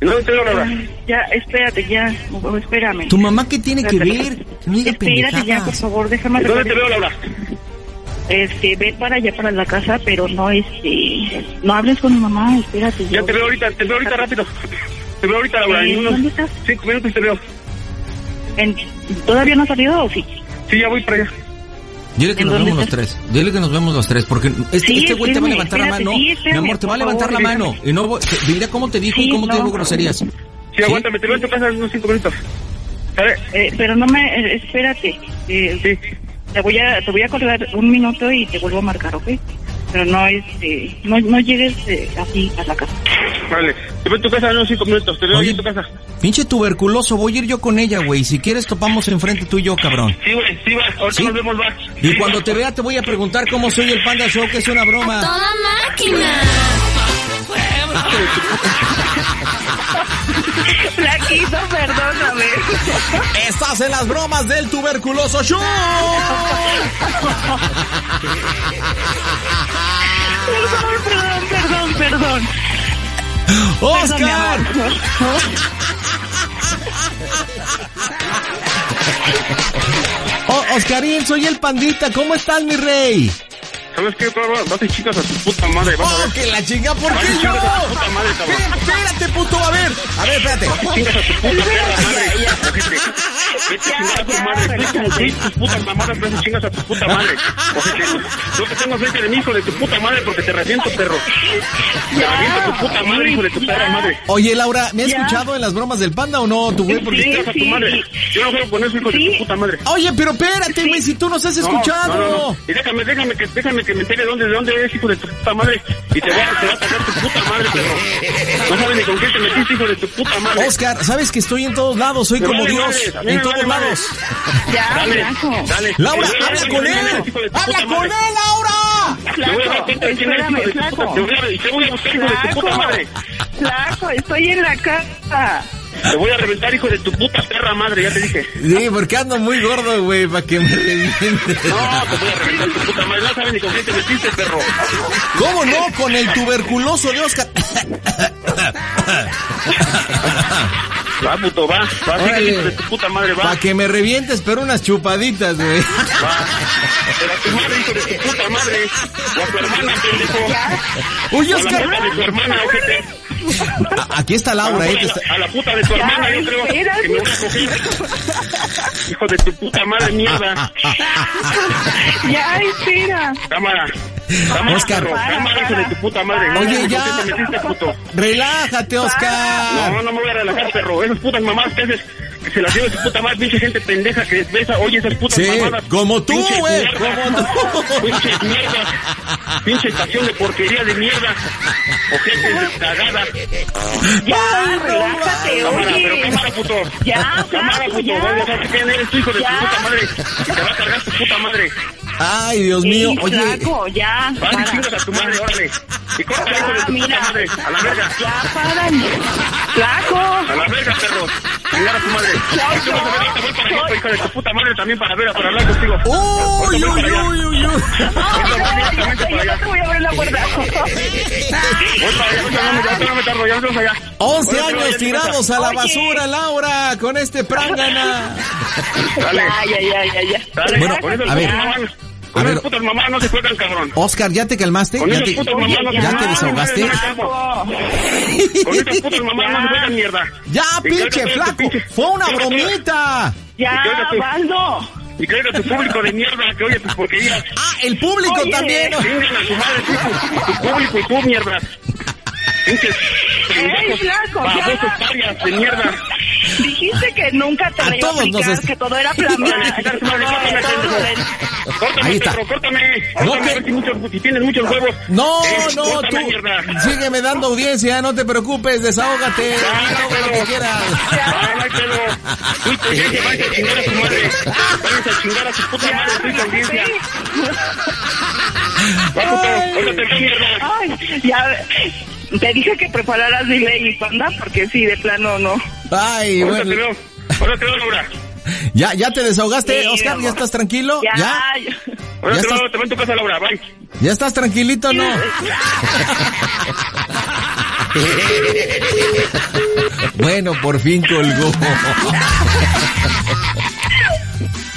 ¿Dónde te veo, Laura? ya, espérate, ya, no, espérame. ¿Tu mamá qué tiene que Espérate. ver? Que no diga Espérate ya, por favor, déjame ¿Dónde te veo, Laura? Este, ve para allá, para la casa, pero no, este, no hables con mi mamá, espérate. Ya yo- te veo ahorita, te veo ahorita rápido. Te veo ahorita, Laura. Eh, En unos ¿dónde estás? cinco minutos te veo. En- ¿Todavía no ha salido o sí? Sí, ya voy para allá. Dile que ¿En nos vemos los tres. Dile que nos vemos los tres. Porque este, Sí, este güey te va a levantar la mano. sí, Mi amor, te va a levantar la mano. Y no voy- te dirá cómo te dijo y Sí, cómo te no. dijo groserías. Sí, aguántame, te veo en tu casa en unos cinco minutos. ¿Sabes? Eh, pero no me, eh, espérate. Eh, te voy a, te voy a colgar un minuto y te vuelvo a marcar, ¿ok? Pero no, este, no, no llegues eh, así a la casa. Vale, te veo en tu casa en unos cinco minutos. Te veo en tu casa. Pinche tuberculoso, voy a ir yo con ella, güey. Si quieres topamos enfrente tú y yo, cabrón. Sí, güey, sí, va. Ahorita ¿Sí? nos vemos, va. Y cuando te vea te voy a preguntar cómo soy el Panda Show, que es una broma. ¡Toda máquina! Flaquito, perdóname. Estás en las bromas del tuberculoso show. Perdón, perdón, perdón, perdón. ¡Oscar! Perdón. Oh, Oscarín, soy el pandita. ¿Cómo estás, mi rey? ¿Sabes qué? Vas a chicas a tu puta madre, vas a ¡Oh, ver. que la chinga! ¿Por qué a yo? chingas a tu puta madre, cabrón. Espérate, puto, a ver. A ver, espérate. Chingas a tu puta madre. Vete a tu madre. Tú como que tus putas mamadas, vas a chingas a tu puta madre. Ojete. Yo te tengo frente de mi hijo de tu puta madre porque te resiento, perro. Te reviento tu puta madre, hijo de tu perra madre. Oye, Laura, ¿me has escuchado en las bromas del panda o no, tu güey? Porque Chingas a tu madre. Yo no quiero poner su hijo de tu puta madre. Oye, pero espérate, güey, si tú nos has No, escuchado. No, no, no. Y déjame, déjame que, déjame que me entere de dónde, de dónde eres, hijo de tu puta madre. Y te voy a, te va a pagar tu puta madre, perro. No sabes ni con qué te metiste, hijo de tu puta madre. Oscar, sabes que estoy en todos lados, soy Me como vale Dios, madre, en me todos vale madre. lados. Ya, Dale, dale. Laura, habla con él. ¡Habla con madre. él, Laura! Te voy a dar cuenta de quién eres, hijo de tu puta- a, te voy a buscar, hijo de tu puta madre. Flaco, estoy en la casa. Te voy a reventar, hijo de tu puta perra madre, ya te dije. Sí, porque ando muy gordo, güey, para que me reviente. No, te voy a reventar tu puta madre. No sabes ni con quién te metiste, perro. ¿Cómo no? Con el tuberculoso de Oscar. Va, puto, va. Va, Órale. hijo de tu puta madre, va. Para que me revientes, pero unas chupaditas, güey. Va. Pero a tu madre, hijo de tu puta madre. O a tu hermana, pendejo. Uy, O a la Oscar. de tu hermana, ojete. A- Aquí está Laura, eh. te está- A la puta de tu hermana, yo creo que me voy a coger. Hijo de tu puta madre, mierda. Ya, espera. Cámara. Cámara, Oscar. Cámara, hijo de tu puta madre. No Oye, ya. te metiste, puto. Relájate, Oscar. No, no me voy a relajar, perro. Esas putas mamadas que haces, que se las lleva tu puta madre, pinche gente pendeja que besa, oye esas putas Sí, mamadas. como tú, Pinches güey, como tú. Pinches mierdas. Pinche estación de porquería de mierda. Ojete cagada. Ya, relájate, Cámara, pero oye. cámara, puto. Ya, Cámara, puto. ya. Vaya a saber quién eres, tu hijo de tu Ya. puta madre. Y te va a cargar tu puta madre. Ay, Dios mío. Ey, Oye, Flaco, ya. Vale, para. chingas a tu madre, órale. Y corta, hijo de Ya, tu puta mira. madre. A la verga. Ya, párale. Flaco. A la verga, perro. Chingar a tu madre. Hijo de tu puta también para ver, para hablar contigo. Uy, uy, uy, uy, uy. Yo te voy a abrir la puerta. Allá, ahorita no me- ahorita no me tardo, ya nos vemos allá. 11 Ahorita voy años tirados a la basura, Laura, con este prangana. Dale. Ya, ya, ya, ya, Bueno, a ver. Con A ver. esas putas mamás no se juegan, cabrón. Oscar, ¿ya te calmaste? Con ¿Ya esas te, putas mamás no se ya juegan. te desahogaste? No, no, no, no, no. Con esas putas mamás no se juegan mierda. Ya, Y pinche flaco. pinche- Fue una bromita. Ya, Y cállate. Baldo. Y que oiga tu público de mierda que oye tus porquerías. Ah, el público Oye. también. A madre, tu público y tú, mierda. Pinches flaco, babosos, de mierda. Dijiste que nunca te A a todos nos aplicar, es- que todo era plan. Córtame, Ahí está. perro, córtame. No, Córtame, que- si, muchos, si tienes muchos huevos. No, Eh, no, tú. mierda. Sígueme dando audiencia, no te preocupes, desahógate. Ya, no hay Desahoga lo que quieras. Ya, no hay pedo. Tú y tu audiencia vais a chingar a tu madre. Vais a chingar a tu puta madre, tú y tu audiencia. Va, puto, córtate la mierda. Ay, ya. Te dije que prepararas delay y panda, porque sí, de plano no. Ay, te bueno. veo. Ahora te veo, Laura. Ya, ya te desahogaste, Sí, Oscar. ¿ya estás tranquilo? Ya, ¿Ya? Ahora Ya te veo, te veo en tu casa, Laura. Bye. ¿Ya estás tranquilito no? bueno, por fin colgó.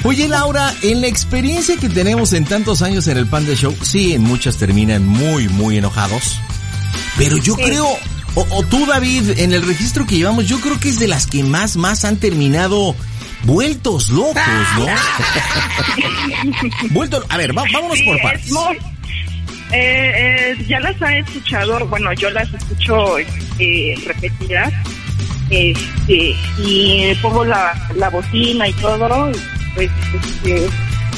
Oye, Laura, en la experiencia que tenemos en tantos años en el Panda Show, sí, en muchas terminan muy, muy enojados. Pero yo creo, o, o tú, David, en el registro que llevamos, yo creo que es de las que más, más han terminado vueltos locos, ¿no? Vueltos, a ver, va- vámonos Sí, por es partes. muy- eh, eh, ya las he escuchado, bueno, yo las escucho eh, repetidas, este, y pongo la, la bocina y todo, pues, este,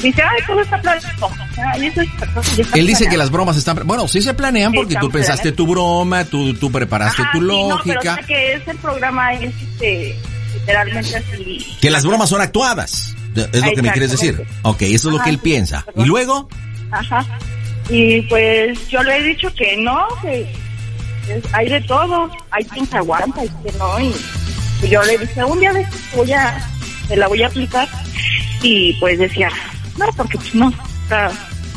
dice, ay, todo está planeado. Ay, eso es- ya está Él dice que las bromas están... Bueno, sí se planean porque Están tú pensaste tu broma, tú, tú preparaste Ajá, tu sí, no, pero lógica. sea que ese programa es este, literalmente así. Que las bromas son actuadas. Es lo que me quieres decir. Exactamente. Ok, eso es lo Ajá, que él sí, piensa. perdón. Y luego, Ajá. Y pues yo le he dicho que no, que es- hay de todo. Hay quien se aguanta y que no. Y, y yo le dije, un día de estos voy a, te la voy a aplicar. Y pues decía, no, porque pues no. O sea,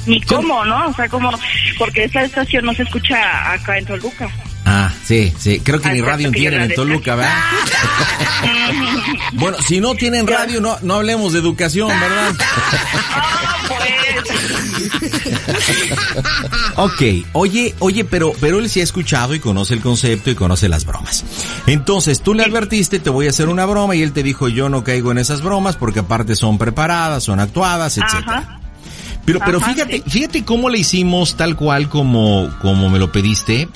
ni cómo, ¿no? O sea, como, porque esa estación no se escucha acá en Toluca. Ah, sí, sí. Creo que Ah, ni radio que tienen en Toluca, ¿verdad? bueno, si no tienen radio, no, no hablemos de educación, ¿verdad? ok, oye, oye, pero, pero él sí ha escuchado y conoce el concepto y conoce las bromas. Entonces, tú le advertiste, te voy a hacer una broma y él te dijo, yo no caigo en esas bromas porque aparte son preparadas, son actuadas, etcétera. Pero, pero Ajá, fíjate, fíjate cómo le hicimos tal cual como, como me lo pediste.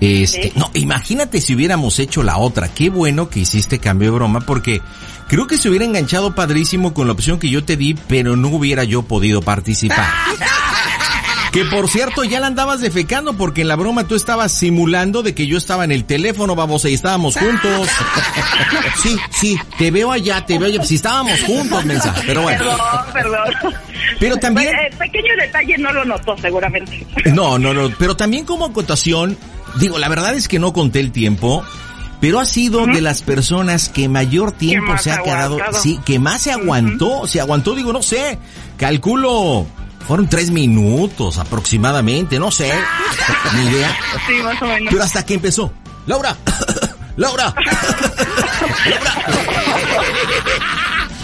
Este, Sí. no, imagínate si hubiéramos hecho la otra. Qué bueno que hiciste cambio de broma porque creo que se hubiera enganchado padrísimo con la opción que yo te di, pero no hubiera yo podido participar. Que por cierto, ya la andabas defecando porque en la broma tú estabas simulando de que yo estaba en el teléfono, vamos, y estábamos juntos. Sí, sí, te veo allá, te veo allá. Si estábamos juntos, mensaje, pero bueno. Perdón, perdón. Pero también- Pues, eh, pequeño detalle no lo notó seguramente. No, no, no, pero también como acotación, digo, la verdad es que no conté el tiempo, pero ha sido de las personas que mayor tiempo se ha quedado, sí, que más se aguantó, se aguantó, digo, no sé, calculo, fueron tres minutos aproximadamente, no sé, ni idea, Sí, más o menos. pero hasta que empezó, Laura, Laura,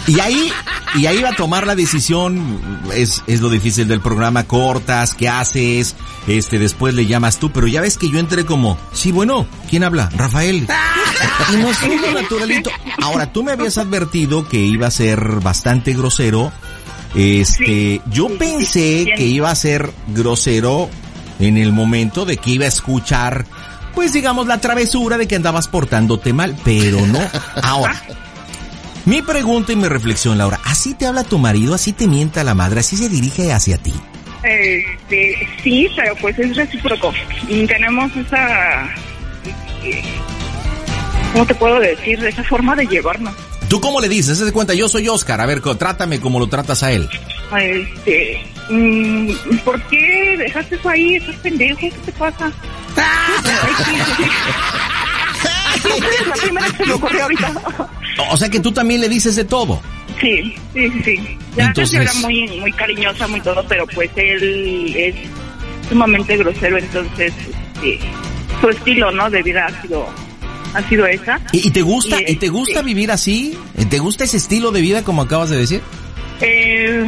Y ahí, y ahí va a tomar la decisión, es, es lo difícil del programa, cortas, ¿qué haces? Este, después le llamas tú, pero ya ves que yo entré como, sí, bueno, ¿quién habla? Rafael. Y fuimos naturalito. Ahora, tú me habías advertido que iba a ser bastante grosero. Este, yo pensé que iba a ser grosero en el momento de que iba a escuchar, pues digamos, la travesura de que andabas portándote mal, pero no. Ahora, mi pregunta y mi reflexión, Laura, ¿así te habla tu marido? ¿Así te mienta la madre? ¿Así se dirige hacia ti? Este, sí, pero pues es recíproco. Y tenemos esa, eh, ¿cómo te puedo decir? Esa forma de llevarnos. ¿Tú cómo le dices? ¿Se de cuenta? Yo soy Oscar. A ver, trátame como lo tratas a él. Este, mm, ¿por qué dejaste eso ahí? ¿Estás pendejo? ¿Qué te pasa? Ay, sí, sí, sí. Es la primera que se me ocurrió ahorita. O- sea que tú también le dices de todo. Sí, sí, sí, sí. Ya Entonces- era muy, muy cariñosa, muy todo, pero pues él es sumamente grosero, entonces este, su estilo, ¿no? De vida ha sido, ha sido esa. ¿Y, y te gusta, Y, y te gusta este, vivir así? ¿Te gusta ese estilo de vida como acabas de decir? Eh,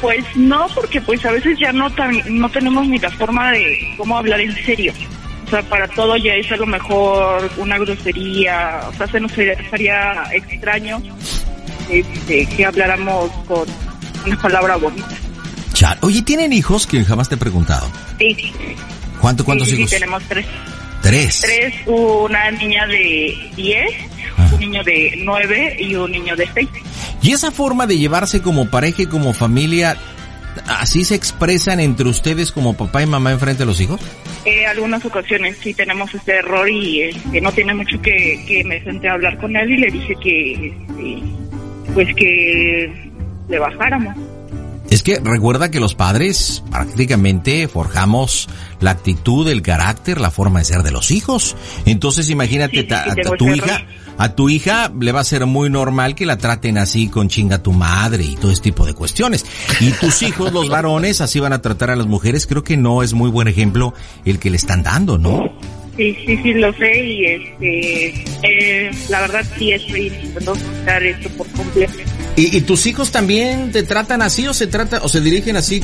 pues no, porque pues a veces ya no tan, no tenemos ni la forma de cómo hablar en serio. O sea, para todo ya es a lo mejor una grosería, o sea, se nos haría extraño este, que habláramos con una palabra bonita. Chal. Oye, ¿tienen hijos que jamás te he preguntado? Sí. ¿Cuánto, ¿Cuántos sí, sí, hijos? Sí, tenemos tres. Tres. Tres, una niña de 10, un niño de 9 y un niño de 6. ¿Y esa forma de llevarse como pareja y como familia, así se expresan entre ustedes como papá y mamá enfrente de los hijos? Eh, algunas ocasiones sí tenemos este error y este, no tiene mucho que, que me senté a hablar con él y le dije que, este, pues que le bajáramos. Es que recuerda que los padres prácticamente forjamos la actitud, el carácter, la forma de ser de los hijos. Entonces imagínate Sí, sí, a, tu hija, a tu hija le va a ser muy normal que la traten así con chinga tu madre y todo ese tipo de cuestiones. Y tus hijos, los varones, así van a tratar a las mujeres. Creo que no es muy buen ejemplo el que le están dando, ¿no? Sí, sí, sí, lo sé y este, eh, la verdad sí estoy intentando quitar esto por completo. ¿Y, y tus hijos también te tratan así o se trata o se dirigen así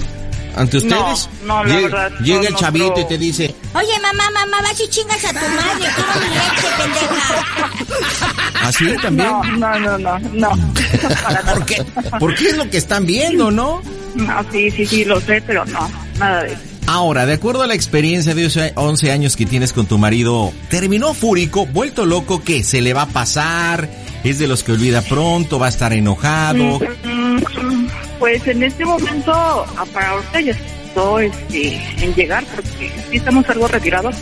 ante ustedes? no, la llega, verdad, llega no, el no, chavito y te dice, Oye, mamá, mamá, vas y chingas a tu madre. Quiero mi leche, pendeja. ¿así también? No, no, no, no, no. ¿Por qué? ¿Por qué es lo que están viendo, no? No, sí, sí, sí, lo sé, pero no, nada de eso. Ahora, de acuerdo a la experiencia de 11 años que tienes con tu marido, ¿terminó fúrico, vuelto loco, qué? ¿Se le va a pasar? ¿Es de los que olvida pronto? ¿Va a estar enojado? Mm, Pues en este momento, ah, para ahorita ya estoy este, en llegar, porque sí estamos algo retirados.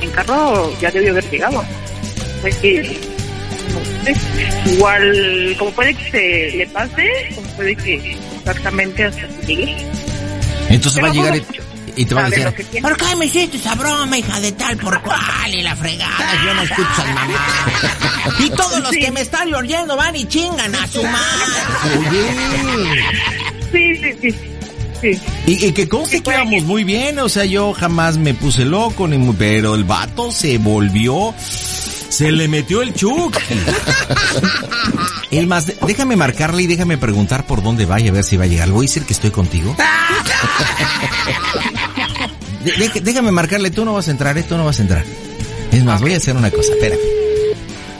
En carro ya debió haber llegado. Pues que, no sé, igual, como puede que se le pase, como puede que exactamente hasta que llegue. Entonces va a llegar y, y te va a decir. ¿por qué me hiciste esa broma, hija de tal por cual? Y la fregada, yo no escucho a mamá. Y todos los que me están oyendo van y chingan a su madre. Oye. Sí, sí, sí. sí. Y, y que conste que íbamos muy bien, o sea, yo jamás me puse loco, ni mu- pero el vato se volvió, se le metió el chuc. Es más, de- déjame marcarle y déjame preguntar por dónde va y a ver si va a llegar. Le voy a decir que estoy contigo. De- deja- déjame marcarle, tú no vas a entrar, ¿eh? Tú no vas a entrar. Es más, voy a hacer una cosa, espérame.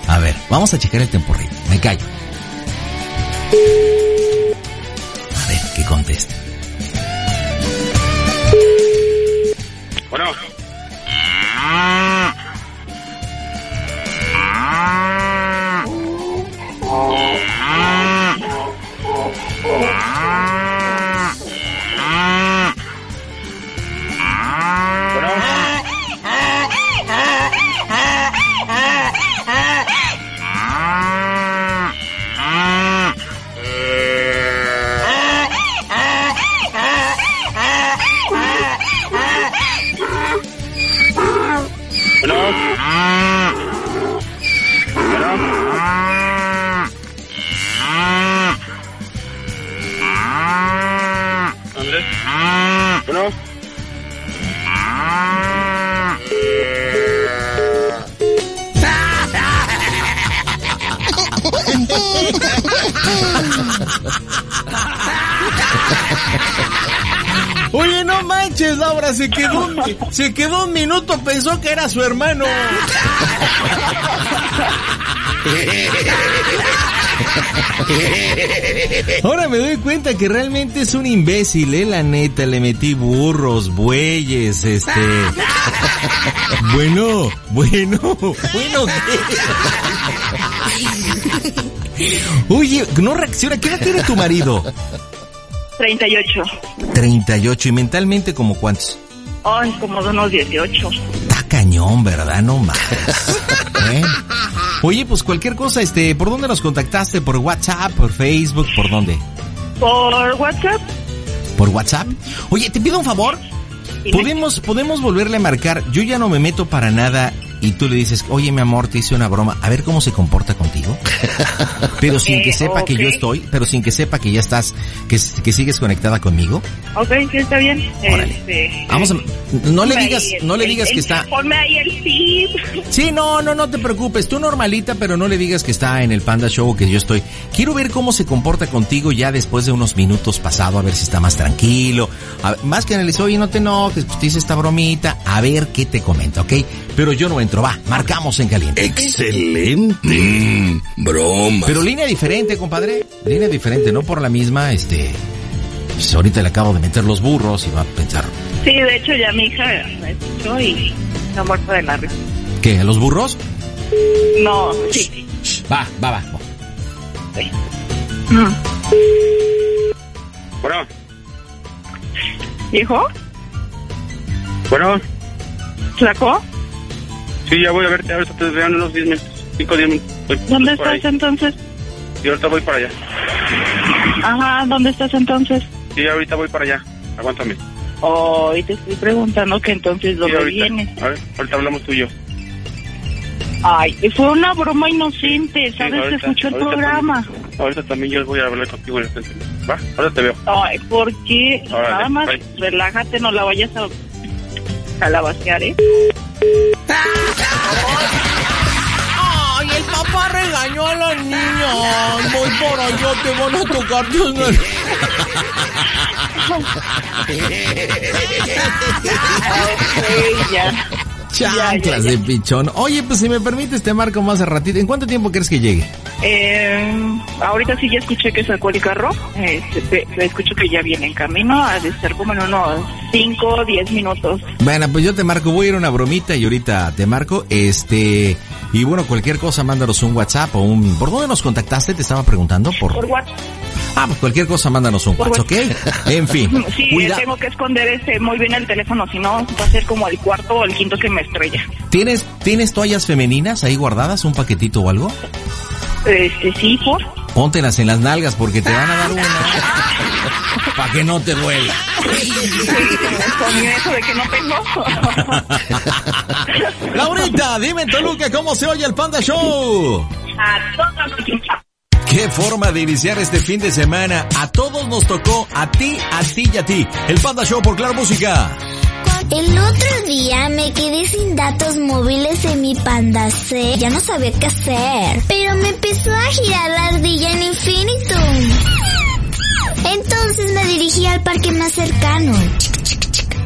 A ver, vamos a checar el tempo rey. Me callo. A ver, que conteste. Bueno. Manches, se quedó, un- se quedó un minuto, pensó que era su hermano. Ahora me doy cuenta que realmente es un imbécil, eh, la neta, le metí burros, bueyes, este... Bueno, bueno, bueno, ¿qué? Oye, no reacciona, ¿qué edad tiene tu marido? 38. 38 y mentalmente como cuántos? Ay, como de unos 18. Está cañón, ¿verdad? No más. ¿Eh? Oye, pues cualquier cosa, este, ¿por dónde nos contactaste? ¿Por WhatsApp? ¿Por Facebook? ¿Por dónde? Por WhatsApp, ¿Por WhatsApp? Oye, te pido un favor. ¿Podemos, podemos volverle a marcar? Yo ya no me meto para nada y tú le dices, oye mi amor, te hice una broma, a ver cómo se comporta contigo. Pero sin que sepa que yo estoy, pero sin que sepa que ya estás, que, que sigues conectada conmigo. ok, sí, está bien. Este, Vamos a, no le digas, el- no le el- digas que el- está, Ponme ahí el tip. Sí, no, no, no te preocupes. Tú normalita, pero no le digas que está en el Panda Show o que yo estoy. Quiero ver cómo se comporta contigo ya después de unos minutos pasado, a ver si está más tranquilo. A- más que el oye, no te enojes, pues te hice esta bromita, a ver qué te comenta, ¿ok? Pero yo no entro, va, marcamos en caliente. Excelente. Mm, broma. Pero línea diferente, compadre. Línea diferente, no por la misma, este... Pues ahorita le acabo de meter los burros y va a pensar, Sí, de hecho ya mi hija me escuchó y está muerta de la risa. ¿qué? ¿A los burros? No, sí. Va, va, va. Bueno. ¿Hijo? Bueno. ¿Flaco? Sí, ya voy a verte. Ahorita te vean unos 10 minutos. 5 10 minutos. Voy ¿Dónde estás entonces? Y ahorita voy para allá. Ajá, ¿dónde estás entonces? Sí, ahorita voy para allá. Aguántame. Oh, y te estoy preguntando que entonces Sí, dónde ahorita. vienes. A ver, ahorita hablamos tú y yo. Ay, fue una broma inocente, ¿sabes? Se ahorita, escuchó el ahorita programa. También, ahorita también yo voy a hablar contigo. en el centro. Va, ahora te veo. Ay, ¿por qué? Órale, Nada más bye. relájate, no la vayas a calabacear, ¿eh? Ay, el papá regañó a los niños. Voy por allá, te van a tocar tus ya. Chanclas de pichón. Oye, pues si me permites, te marco más a ratito. ¿En cuánto tiempo crees que llegue? Eh, ahorita sí ya escuché que sacó el carro. Pe- escucho que ya viene en camino. Ha de ser como en unos 5 o 10 minutos. Bueno, pues yo te marco, voy a ir a una bromita y ahorita te marco. Este, y bueno, cualquier cosa, mándanos un WhatsApp o un... ¿Por dónde nos contactaste? Te estaba preguntando. Por... Por WhatsApp. Ah, pues cualquier cosa, mándanos un WhatsApp, ¿ok? En fin, Sí, cuida. tengo que esconder este muy bien el teléfono, si no va a ser como el cuarto o el quinto que me estrella. ¿Tienes, ¿Tienes toallas femeninas ahí guardadas, un paquetito o algo? Este, sí, por. Póntelas en las nalgas porque te van a dar una. Para que no te duela. Con eso de que no tengo. Laurita, dime en Toluca cómo se oye el Panda Show. A todos los Qué forma de iniciar este fin de semana. A todos nos tocó, a ti, a ti y a ti. El Panda Show por Claro Música. El otro día me quedé sin datos móviles en mi Panda C. Ya no sabía qué hacer. Pero me empezó a girar la ardilla en Infinitum. Entonces me dirigí al parque más cercano.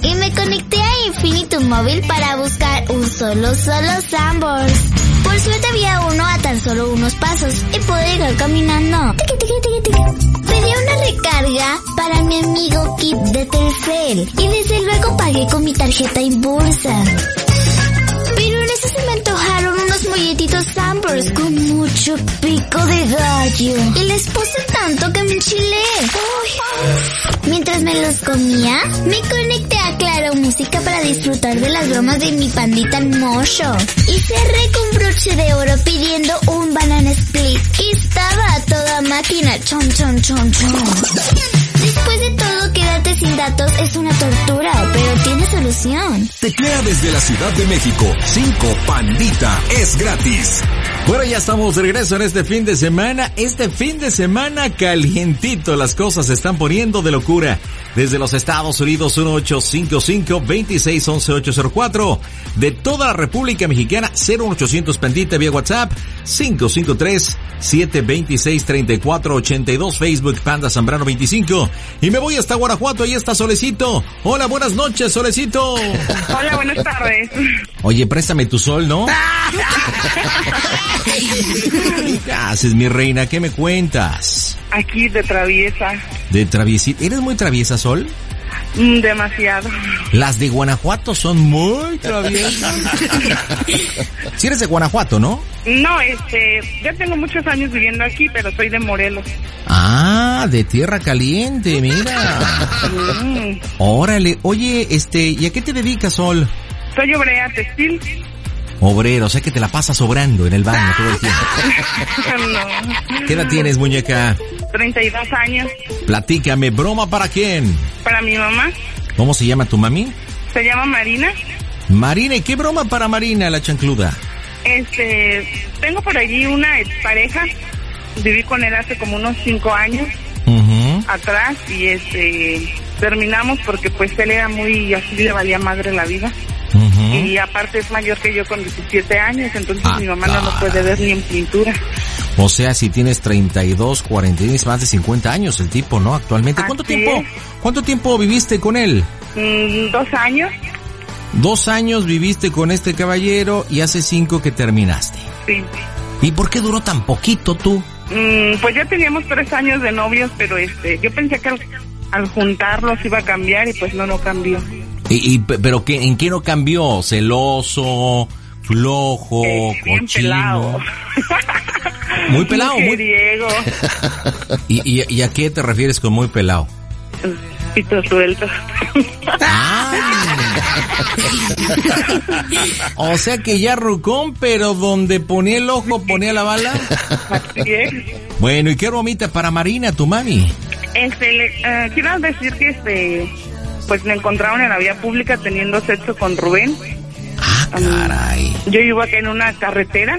Y me conecté a Infinitum Móvil para buscar un solo, solo Sambors. Por suerte había uno a tan solo unos pasos y pude llegar caminando. Pedí una recarga para mi amigo Kit de Telcel y desde luego pagué con mi tarjeta Impulsa. Molletitos Sambors con mucho pico de gallo. Y les puse tanto que me enchilé. Mientras me los comía, me conecté a Claro Música para disfrutar de las bromas de mi pandita Mocho. Y cerré con broche de oro pidiendo un banana split. Y estaba a toda máquina. Chon, chon, chon, chon. Después de todo, quedarte sin datos es una tortura, pero tiene solución. Teclea desde la Ciudad de México. 5 Pandita es gratis. Bueno, ya estamos de regreso en este fin de semana. Este fin de semana calientito. Las cosas se están poniendo de locura. Desde los Estados Unidos 1855-2611-804. De toda la República Mexicana 0800 Pandita vía WhatsApp 553-726-3482 Facebook Panda Zambrano 25. Y me voy hasta Guanajuato. Ahí está Solecito. Hola, buenas noches, Solecito. Hola, buenas tardes. Oye, préstame tu sol, ¿no? ¿Qué haces, mi reina? ¿Qué me cuentas? Aquí de traviesa. De traviesita. ¿Eres muy traviesa, Sol? Mm, Demasiado. Las de Guanajuato son muy traviesas. Si eres de Guanajuato, ¿no? No, este, ya tengo muchos años viviendo aquí, pero soy de Morelos. Ah, de tierra caliente, mira. Mm, Órale. Oye, este, ¿y a qué te dedicas, Sol? soy obrera textil. Obrero, o sea que te la pasas sobrando en el baño todo el tiempo. no. ¿Qué edad tienes, muñeca? 32 años. Platícame, ¿broma para quién? Para mi mamá. ¿Cómo se llama tu mami? Se llama Marina. Marina, ¿y qué broma para Marina, la chancluda? Este, tengo por allí una expareja. Viví con él hace como unos 5 años atrás y este, terminamos porque pues él era muy, así le valía madre la vida. Y aparte es mayor que yo con 17 años, entonces Ah, mi mamá no lo puede ver ni en pintura. O sea, si tienes 32, 40, tienes más de 50 años el tipo, ¿no? Actualmente. ¿Cuánto Así tiempo, es. cuánto tiempo viviste con él? Mm, dos años, Dos años viviste con este caballero y hace cinco que terminaste. sí. ¿Y por qué duró tan poquito tú? Mm, pues ya teníamos tres años de novios, pero este, yo pensé que al, al juntarlos iba a cambiar y pues no, no cambió. ¿Y, y pe- pero qué, en qué no cambió? ¿Celoso? ¿Flojo? Bien ¿Cochino? pelado. Muy pelado, muy... ¿Y, y, y a qué te refieres con muy pelado? pito suelto. O sea que ya rucón, pero donde ponía el ojo ponía la bala. Así es. Bueno, ¿y qué bromita para Marina, tu mami? Este, le- eh, quiero decir que este, pues me encontraron en la vía pública teniendo sexo con Rubén. Ah, caray. Yo vivo acá en una carretera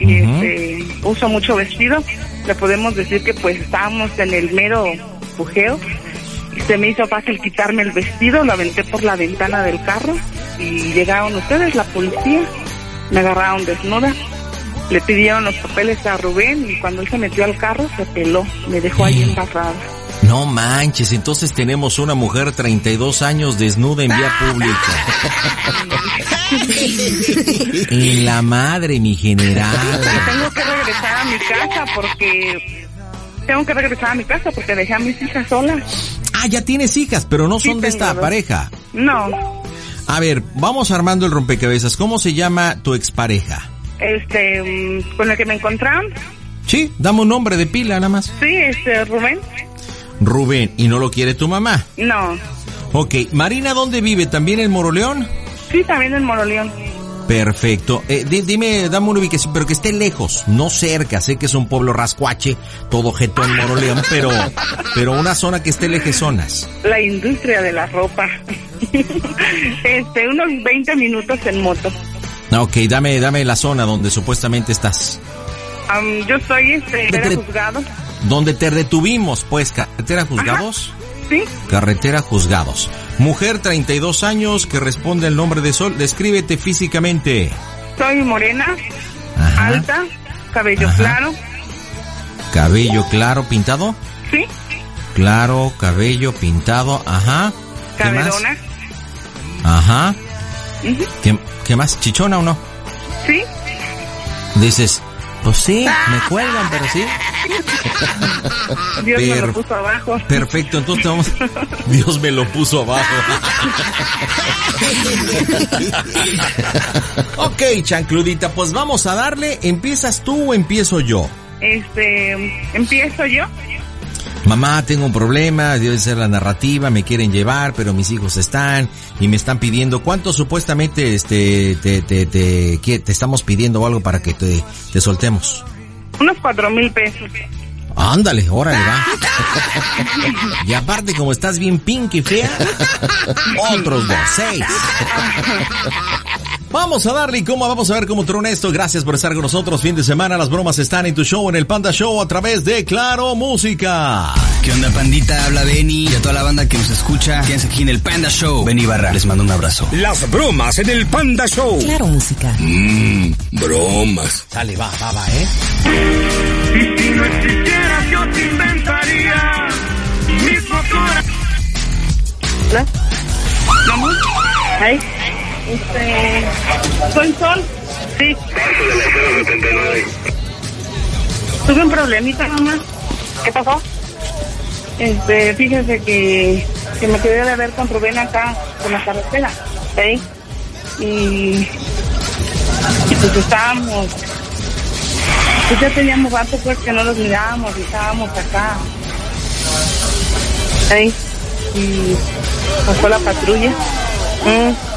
y este, uso mucho vestido. Le podemos decir que pues estábamos en el mero pujeo. Y se me hizo fácil quitarme el vestido, lo aventé por la ventana del carro y llegaron ustedes, la policía, me agarraron desnuda. Le pidieron los papeles a Rubén y cuando él se metió al carro se peló, me dejó ahí embarrada. No manches, entonces tenemos una mujer 32 años desnuda en vía pública. en la madre, mi general. Tengo que regresar a mi casa porque... Tengo que regresar a mi casa porque dejé a mis hijas solas. Ah, ya tienes hijas, pero no son de esta dos. pareja. No, A ver, vamos armando el rompecabezas. ¿Cómo se llama tu expareja? este, mm, con el que me encontraron, Sí, dame un nombre de pila nada más. sí, este, Rubén, Rubén, ¿y no lo quiere tu mamá? no, Ok, Marina, ¿dónde vive? ¿También en Moroleón? sí, también en Moroleón. Perfecto. Eh, di- dime, dame una ubicación, pero que esté lejos, no cerca. Sé que es un pueblo rascuache, todo jeto en Moroleón, pero, pero una zona que esté lejezonas. La industria de la ropa. este, unos 20 minutos en moto. Ah, Ok, dame, dame la zona donde supuestamente estás. Yo soy este, era juzgado. Donde te detuvimos, pues, carretera juzgados. Sí, Carretera Juzgados. Mujer, 32 años, que responde al nombre de Sol. Descríbete físicamente. soy morena, Ajá. alta, cabello Ajá. claro. Cabello claro, pintado. Sí, Claro, cabello pintado. Ajá. ¿Qué más? cabelona. Ajá. ¿Qué, qué más? ¿Chichona o no? Sí, Dices, pues sí, me cuelgan, pero sí. Dios me lo puso abajo. Perfecto, entonces vamos... Dios me lo puso abajo. ok, chancludita, pues vamos a darle. ¿Empiezas tú o empiezo yo? Este, empiezo yo. Mamá, tengo un problema, debe ser la narrativa, me quieren llevar, pero mis hijos están y me están pidiendo, ¿cuánto supuestamente este te, te, te, te estamos pidiendo algo para que te, te soltemos? Unos cuatro mil pesos. Ándale, órale, va. Y aparte, como estás bien pink y fea, otros dos, seis. Vamos a darle y cómo vamos a ver cómo trona esto. Gracias por estar con nosotros. Fin de semana, las bromas están en tu show, en el Panda Show, a través de Claro Música. ¿Qué onda, pandita? Habla Benny y a toda la banda que nos escucha. Quédense aquí en el Panda Show. Benny Barra, les mando un abrazo. Las bromas en el Panda Show. Claro, música. Mmm, bromas. Dale, va, va, va, ¿eh? Y si no existieras, yo te inventaría mis motoras. ¿Hola? ¿Mamá? ¿Ay? Este, ¿soy Sol? Sí. Tuve un problemita, mamá. ¿Qué pasó? Este, fíjese que, que me quedé de ver con Rubén acá, con la carretera. ¿Sí? Y, y pues estábamos, pues ya teníamos rato pues que no los mirábamos y estábamos acá. ¿Sí? Y pasó la patrulla. Mm.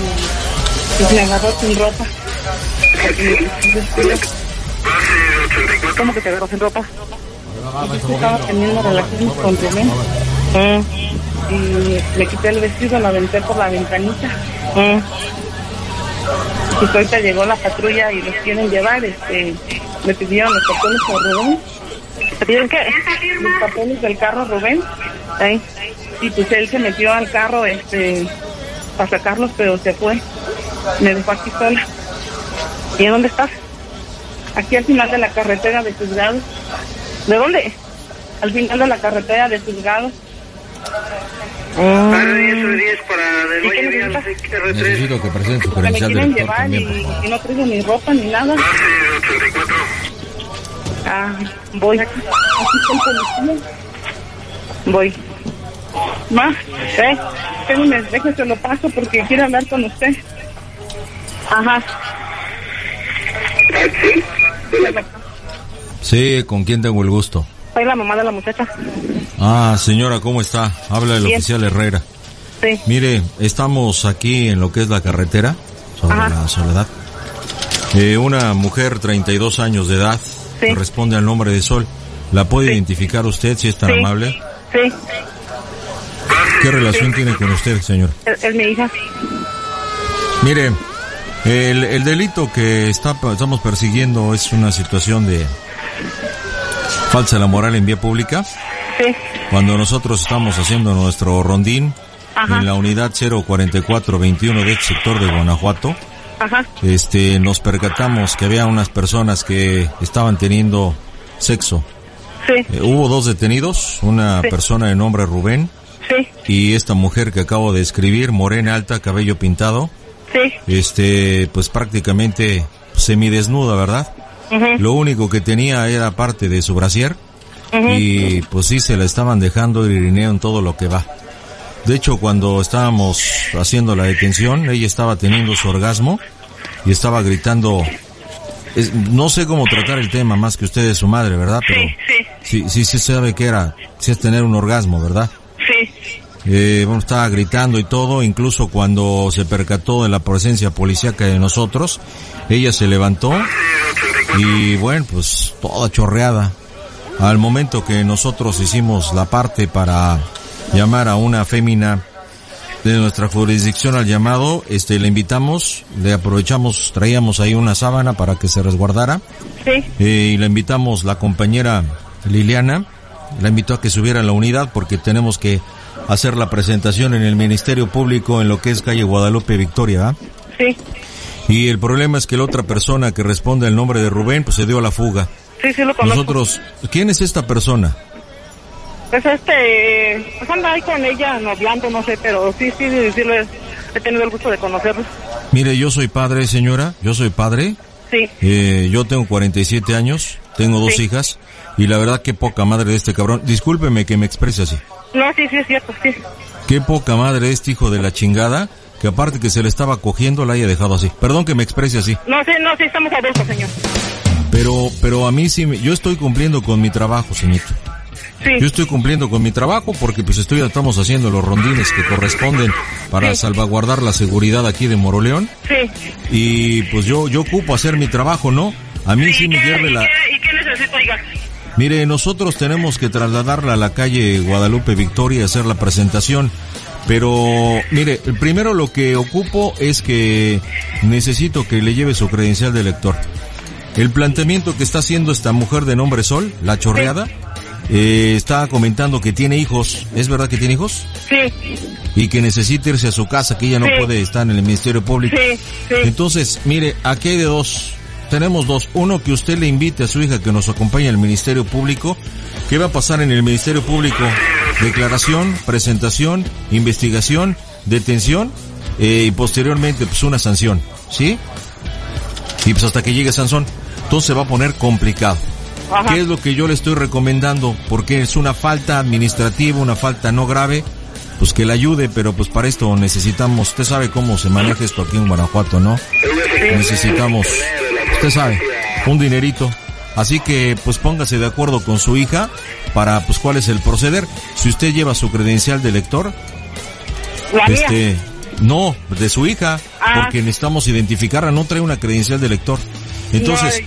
Y pues me agarró sin ropa. ¿Cómo que te agarró sin ropa? Yo estaba teniendo relaciones con Rubén. Mm. Y le quité el vestido, lo aventé por la ventanita. Mm. Y pues ahorita llegó la patrulla y los quieren llevar, este, me pidieron los papeles a Rubén. ¿Me pidieron qué? Los papeles del carro Rubén. Ahí. Y pues él se metió al carro, este, para sacarlos, pero se fue. Me dejó aquí sola. ¿Y en dónde estás? Aquí al final de la carretera de Juzgados. ¿De dónde? Al final de la carretera de Juzgados. Para 10 o 10 para de ¿Y qué Valle Real, necesitas? Necesito que presenten su Porque me credencial quieren de lector llevar también, y, por favor. y no traigo ni ropa ni nada. Ah, voy. Aquí está el policía. Voy. Ma, eh, espérame, déjese lo paso porque quiero hablar con usted. Ajá. Sí, ¿con quién tengo el gusto? Soy la mamá de la muchacha. Ah, señora, ¿cómo está? Habla el Bien. oficial Herrera. Sí. Mire, estamos aquí en lo que es la carretera, sobre Ajá. la soledad. Eh, una mujer, 32 años de edad, Sí. responde al nombre de Sol. ¿La puede identificar usted si es tan Sí. amable? Sí, ¿Qué relación tiene con usted, señor? es, es mi hija. Mire, el, el delito que está, estamos persiguiendo es una situación de falsa la moral en vía pública. Sí. Cuando nosotros estamos haciendo nuestro rondín Ajá. en la unidad 04421 de este sector de Guanajuato, Ajá. este, nos percatamos que había unas personas que estaban teniendo sexo Sí. Eh, hubo dos detenidos, una Sí. persona de nombre Rubén Sí, y esta mujer que acabo de escribir, morena, alta, cabello pintado, sí. este, pues prácticamente semidesnuda, ¿verdad? Lo único que tenía era parte de su brasier y pues sí se la estaban dejando irineo en todo lo que va. De hecho, cuando estábamos haciendo la detención, ella estaba teniendo su orgasmo y estaba gritando. es- no sé cómo tratar el tema más que usted es su madre, ¿verdad? Pero sí, sí, sí sabe que era, sí es tener un orgasmo, ¿verdad? Sí. Eh, bueno, estaba gritando y todo, incluso cuando se percató de la presencia policíaca de nosotros, ella se levantó y bueno, pues toda chorreada. Al momento que nosotros hicimos la parte para llamar a una fémina de nuestra jurisdicción al llamado, este, le invitamos, le aprovechamos, traíamos ahí una sábana para que se resguardara. Sí. Eh, y la invitamos, la compañera Liliana, la invitó a que subiera a la unidad porque tenemos que hacer la presentación en el Ministerio Público en lo que es calle Guadalupe Victoria. ¿ah? Sí. Y el problema es que la otra persona que responde al nombre de Rubén, pues se dio a la fuga. Sí, sí lo conozco. Nosotros, ¿quién es esta persona? Pues este, pues anda ahí con ella noviando, no sé, pero sí, sí, sí, lo he, he tenido el gusto de conocerlo. Mire, yo soy padre, señora, yo soy padre. Sí. Eh, yo tengo 47 años, tengo dos Sí. hijas, y la verdad que poca madre de este cabrón. Discúlpeme que me exprese así. No, sí, sí, es cierto, sí. Qué poca madre este hijo de la chingada, que aparte que se le estaba cogiendo, la haya dejado así. Perdón que me exprese así. No, sí, no, sí, estamos adultos, señor. Pero, pero a mí sí, me- yo estoy cumpliendo con mi trabajo, señorito. Sí. Yo estoy cumpliendo con mi trabajo porque pues estoy, estamos haciendo los rondines que corresponden para salvaguardar la seguridad aquí de Moroleón. Sí. Y pues yo, yo ocupo hacer mi trabajo, ¿no? A mí sí me hierve la... ¿Y qué necesito, oiga? Mire, nosotros tenemos que trasladarla a la calle Guadalupe Victoria y hacer la presentación. Pero, mire, primero lo que ocupo es que necesito que le lleve su credencial de lector. El planteamiento que está haciendo esta mujer de nombre Sol, la chorreada, eh, está comentando que tiene hijos. ¿Es verdad que tiene hijos? Sí. Y que necesita irse a su casa, que ella no Sí. puede estar en el Ministerio Público. Sí, sí. Entonces, mire, aquí hay de dos. Tenemos dos. Uno, que usted le invite a su hija que nos acompañe al Ministerio Público. ¿Qué va a pasar en el Ministerio Público? Declaración, presentación, investigación, detención eh, y posteriormente pues una sanción. ¿Sí? Y pues hasta que llegue Sansón. Entonces se va a poner complicado. Ajá. ¿Qué es lo que yo le estoy recomendando? Porque es una falta administrativa, una falta no grave, pues que le ayude, pero pues para esto necesitamos, usted sabe cómo se maneja esto aquí en Guanajuato, ¿no? Necesitamos, usted sabe, un dinerito. Así que pues póngase de acuerdo con su hija para pues cuál es el proceder. Si usted lleva su credencial de lector, La mía. este, no, de su hija, Ah. porque necesitamos identificarla, no trae una credencial de lector. Entonces,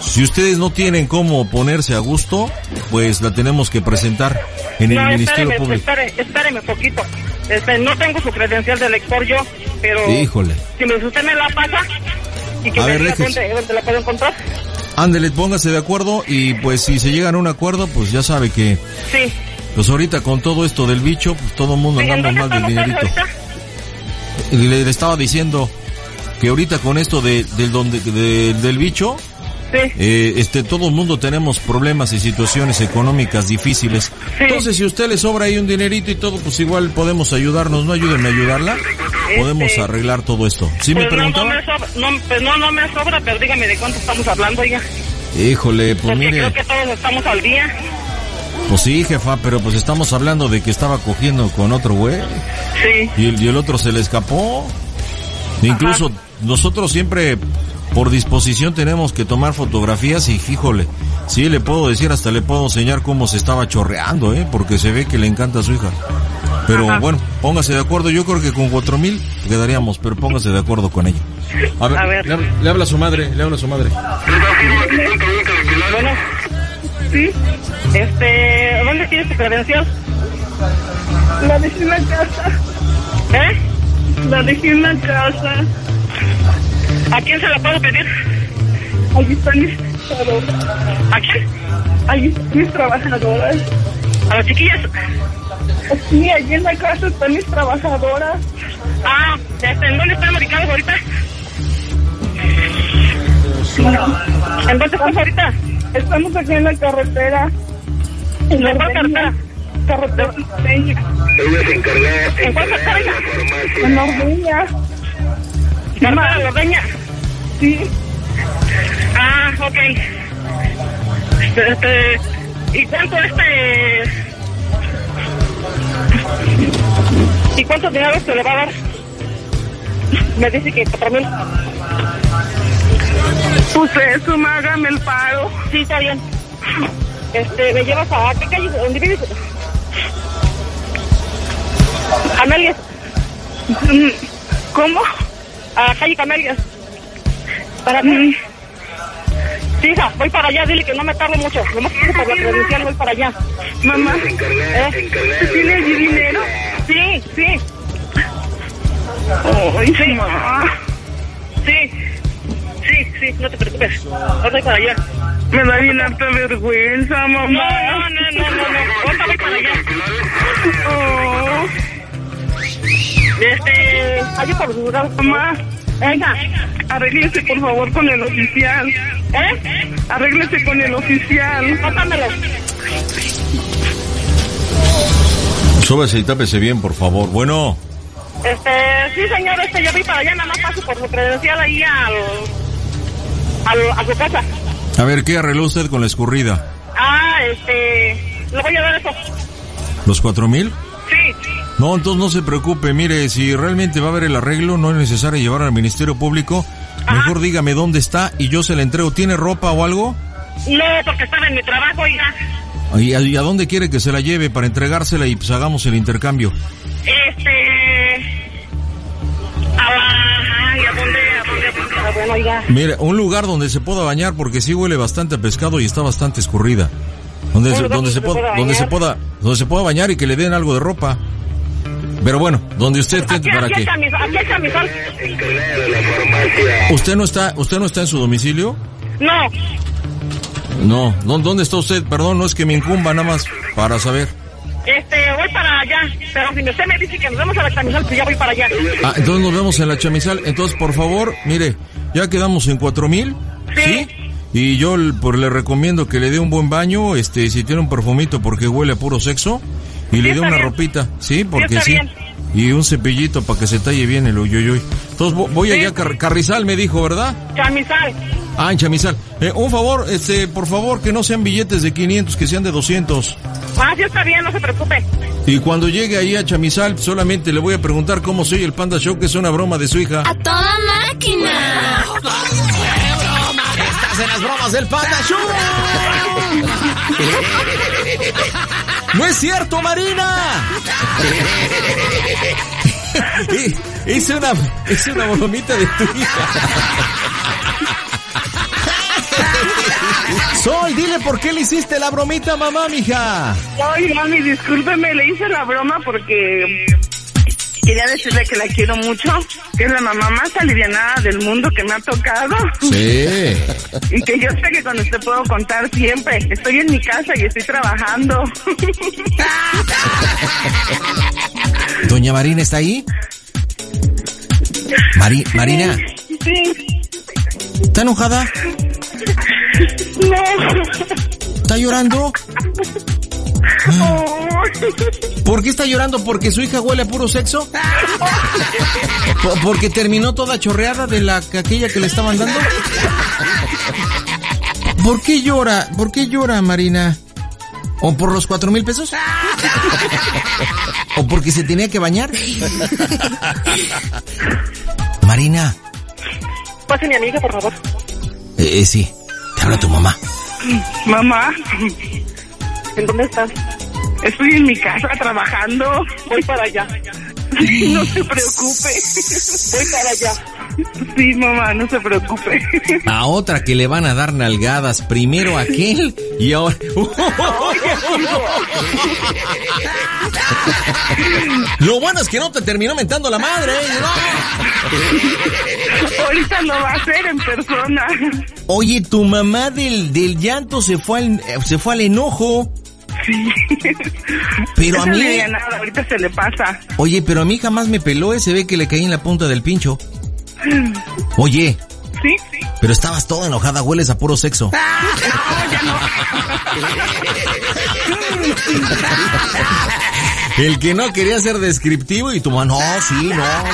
si ustedes no tienen cómo ponerse a gusto, pues la tenemos que presentar en el Ministerio espéreme, Público. espere, espéreme poquito. Este, no tengo su credencial de lector yo, pero Híjole. si me, usted me la pasa y que A me ver, dónde, dónde la puedo encontrar. Ándele, póngase de acuerdo y pues si se llegan a un acuerdo, pues ya sabe que Sí. pues ahorita con todo esto del bicho, pues todo el mundo ¿Y ¿En andamos más del dinerito. le, le estaba diciendo que ahorita con esto de, del, donde, de- del bicho, Sí. eh, este, todo el mundo tenemos problemas y situaciones económicas difíciles. Entonces, si a usted le sobra ahí un dinerito y todo, pues igual podemos ayudarnos, ¿no? Ayúdenme a ayudarla. Podemos arreglar todo esto. ¿Sí me Pues no, no, preguntaba? me sobra, no, pues no, no me sobra, pero dígame de cuánto estamos hablando, oiga. Híjole, pues Porque mire, creo que todos estamos al día. pues sí, jefa, pero pues estamos hablando de que estaba cogiendo con otro güey. Sí. Y el, y el otro se le escapó. Incluso nosotros siempre por disposición tenemos que tomar fotografías y fíjole, sí le puedo decir, hasta le puedo enseñar cómo se estaba chorreando, ¿eh? Porque se ve que le encanta a su hija. Pero Ajá. bueno, póngase de acuerdo, yo creo que con cuatro mil quedaríamos, pero póngase de acuerdo con ella. A ver, A ver. Le, habla, le habla a su madre, le habla a su madre. Bueno, sí. Este, ¿dónde tienes tu credencial? La dejé en la casa. ¿Eh? La dejé en la casa. ¿A quién se la puedo pedir? Allí están mis trabajadoras. ¿A quién? Allí están mis trabajadoras. ¿A las chiquillas? Sí, allí en la casa están mis trabajadoras. Ah, ¿en dónde están ubicados ahorita? ¿En dónde estás ahorita? Estamos aquí en la carretera. En la carretera. Carretera norteña. Ella se ¿En cuál carretera? En la ordeña. ¿Carretera? Sí. Ah, ok. Este, ¿Y cuánto este... ¿Y cuánto dinero se le va a dar? Me dice que cuatro mil. Usted, su hágame el paro. Sí, está bien. Este, ¿me llevas a qué calle? ¿Dónde vives? Camelias. ¿Cómo? A calle Camelias. Para mí. Sí, hija, voy para allá, dile que no me tarde mucho. No me tarde por la credencial, voy para allá. Mamá, ¿Eh? ¿tú tienes dinero? Sí, sí. Ay, sí. mamá. Sí. Sí, sí, no te preocupes. Ahora voy para allá. Me da bien harta vergüenza, mamá. No, no, no, no, no, no. Ahorita voy para allá. Oh. Este, lugar. Mamá, Venga. arréglese por favor con el oficial. ¿Eh? Arréglese con el oficial. Pásamelo. Súbese y tápese bien, por favor. Bueno, Este, sí, señor, este, yo voy para allá, nada más paso por su credencial ahí al, al, a su casa. a ver, ¿qué arregló usted con la escurrida? Ah, este, le voy a dar eso. ¿Los cuatro mil? Sí. No, entonces no se preocupe. Mire, si realmente va a haber el arreglo, no es necesario llevar al Ministerio Público. Mejor dígame dónde está y yo se la entrego. ¿Tiene ropa o algo? No, porque estaba en mi trabajo, oiga. ¿Y a, y a dónde quiere que se la lleve para entregársela y pues hagamos el intercambio? Este, a la, ay, ¿a dónde, a dónde, a dónde? Ah, Bueno, oiga. Mire, un lugar donde se pueda bañar porque sí huele bastante a pescado y está bastante escurrida. Donde, se, donde, se, pueda, donde se pueda, donde se pueda bañar y que le den algo de ropa. Pero bueno, donde usted Aquí, esté para aquí que hay camisón, aquí hay camisón. usted no está, usted no está en su domicilio. No, No, ¿Dó- ¿dónde está usted? Perdón, no es que me incumba nada más para saber. este, voy para allá. Pero si usted me dice que nos vemos a la camisón, pues ya voy para allá. Ah, entonces nos vemos en la chamizal. Entonces, por favor, mire, ya quedamos en cuatro mil. Sí. Y yo l- pues, le recomiendo que le dé un buen baño, este, si tiene un perfumito porque huele a puro sexo. Y le está una bien. ropita, ¿sí? Porque sí. bien. Y un cepillito para que se talle bien el uyuyuy. Entonces vo- voy allá a Car- Carrizal, me dijo, ¿verdad? Camisal. Ah, en Chamizal. Eh, un favor, este, por favor, que no sean billetes de 500, que sean de 200. Ah, sí está bien, no se preocupe. Y cuando llegue ahí a Chamizal, solamente le voy a preguntar cómo soy el Panda Show, que es una broma de su hija. ¡A toda máquina! Estás en las bromas del Panda Show. ¡No es cierto, Marina! Es una, es una bromita de tu hija. Sol, dile por qué le hiciste la bromita a mamá, mija. Ay, mami, discúlpeme, le hice la broma porque quería decirle que la quiero mucho, que es la mamá más alivianada del mundo que me ha tocado. Sí. Y que yo sé que con usted puedo contar siempre. Estoy en mi casa y estoy trabajando. Doña Marina está ahí. Mari- Marina, Sí. ¿está enojada? No. ¿Está llorando? ¿Por qué está llorando? ¿Porque su hija huele a puro sexo? ¿Po- ¿Porque terminó toda chorreada de la aquella que le estaban dando? ¿Por qué llora? ¿Por qué llora, Marina? ¿O por los cuatro mil pesos? ¿O porque se tenía que bañar? Marina, Pase mi amiga, por favor. eh, eh, sí, te habla tu mamá. Mamá, ¿En dónde estás? estoy en mi casa trabajando. Voy para allá. No se preocupe. Voy para allá. Sí, mamá, no se preocupe. A otra que le van a dar nalgadas, primero a aquel y ahora... Lo bueno es que no te terminó mentando la madre. ¿no? Ahorita lo va a hacer en persona. Oye, tu mamá del, del llanto se fue al, eh, se fue al enojo. Sí. Pero a mí- alivianada, ahorita se le pasa. Oye, pero a mí jamás me peló, eh, se ve que le caí en la punta del pincho. Oye, ¿Sí? Pero estabas toda enojada, hueles a puro sexo. El que no quería ser descriptivo y tu mano, no, sí, no, no.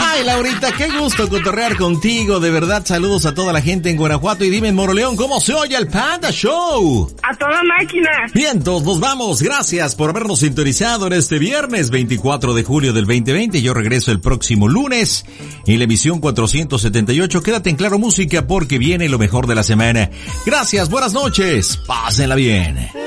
Ay, Laurita, qué gusto cotorrear contigo. De verdad, saludos a toda la gente en Guanajuato y dime en Moroleón, ¿cómo se oye el Panda Show? A toda máquina. Vientos, nos vamos. Gracias por habernos sintonizado en este viernes 24 de julio del 2020. Yo regreso el próximo lunes en la emisión 478. Quédate en Claro Música porque viene lo mejor de la semana. Gracias, buenas noches. Pásenla bien.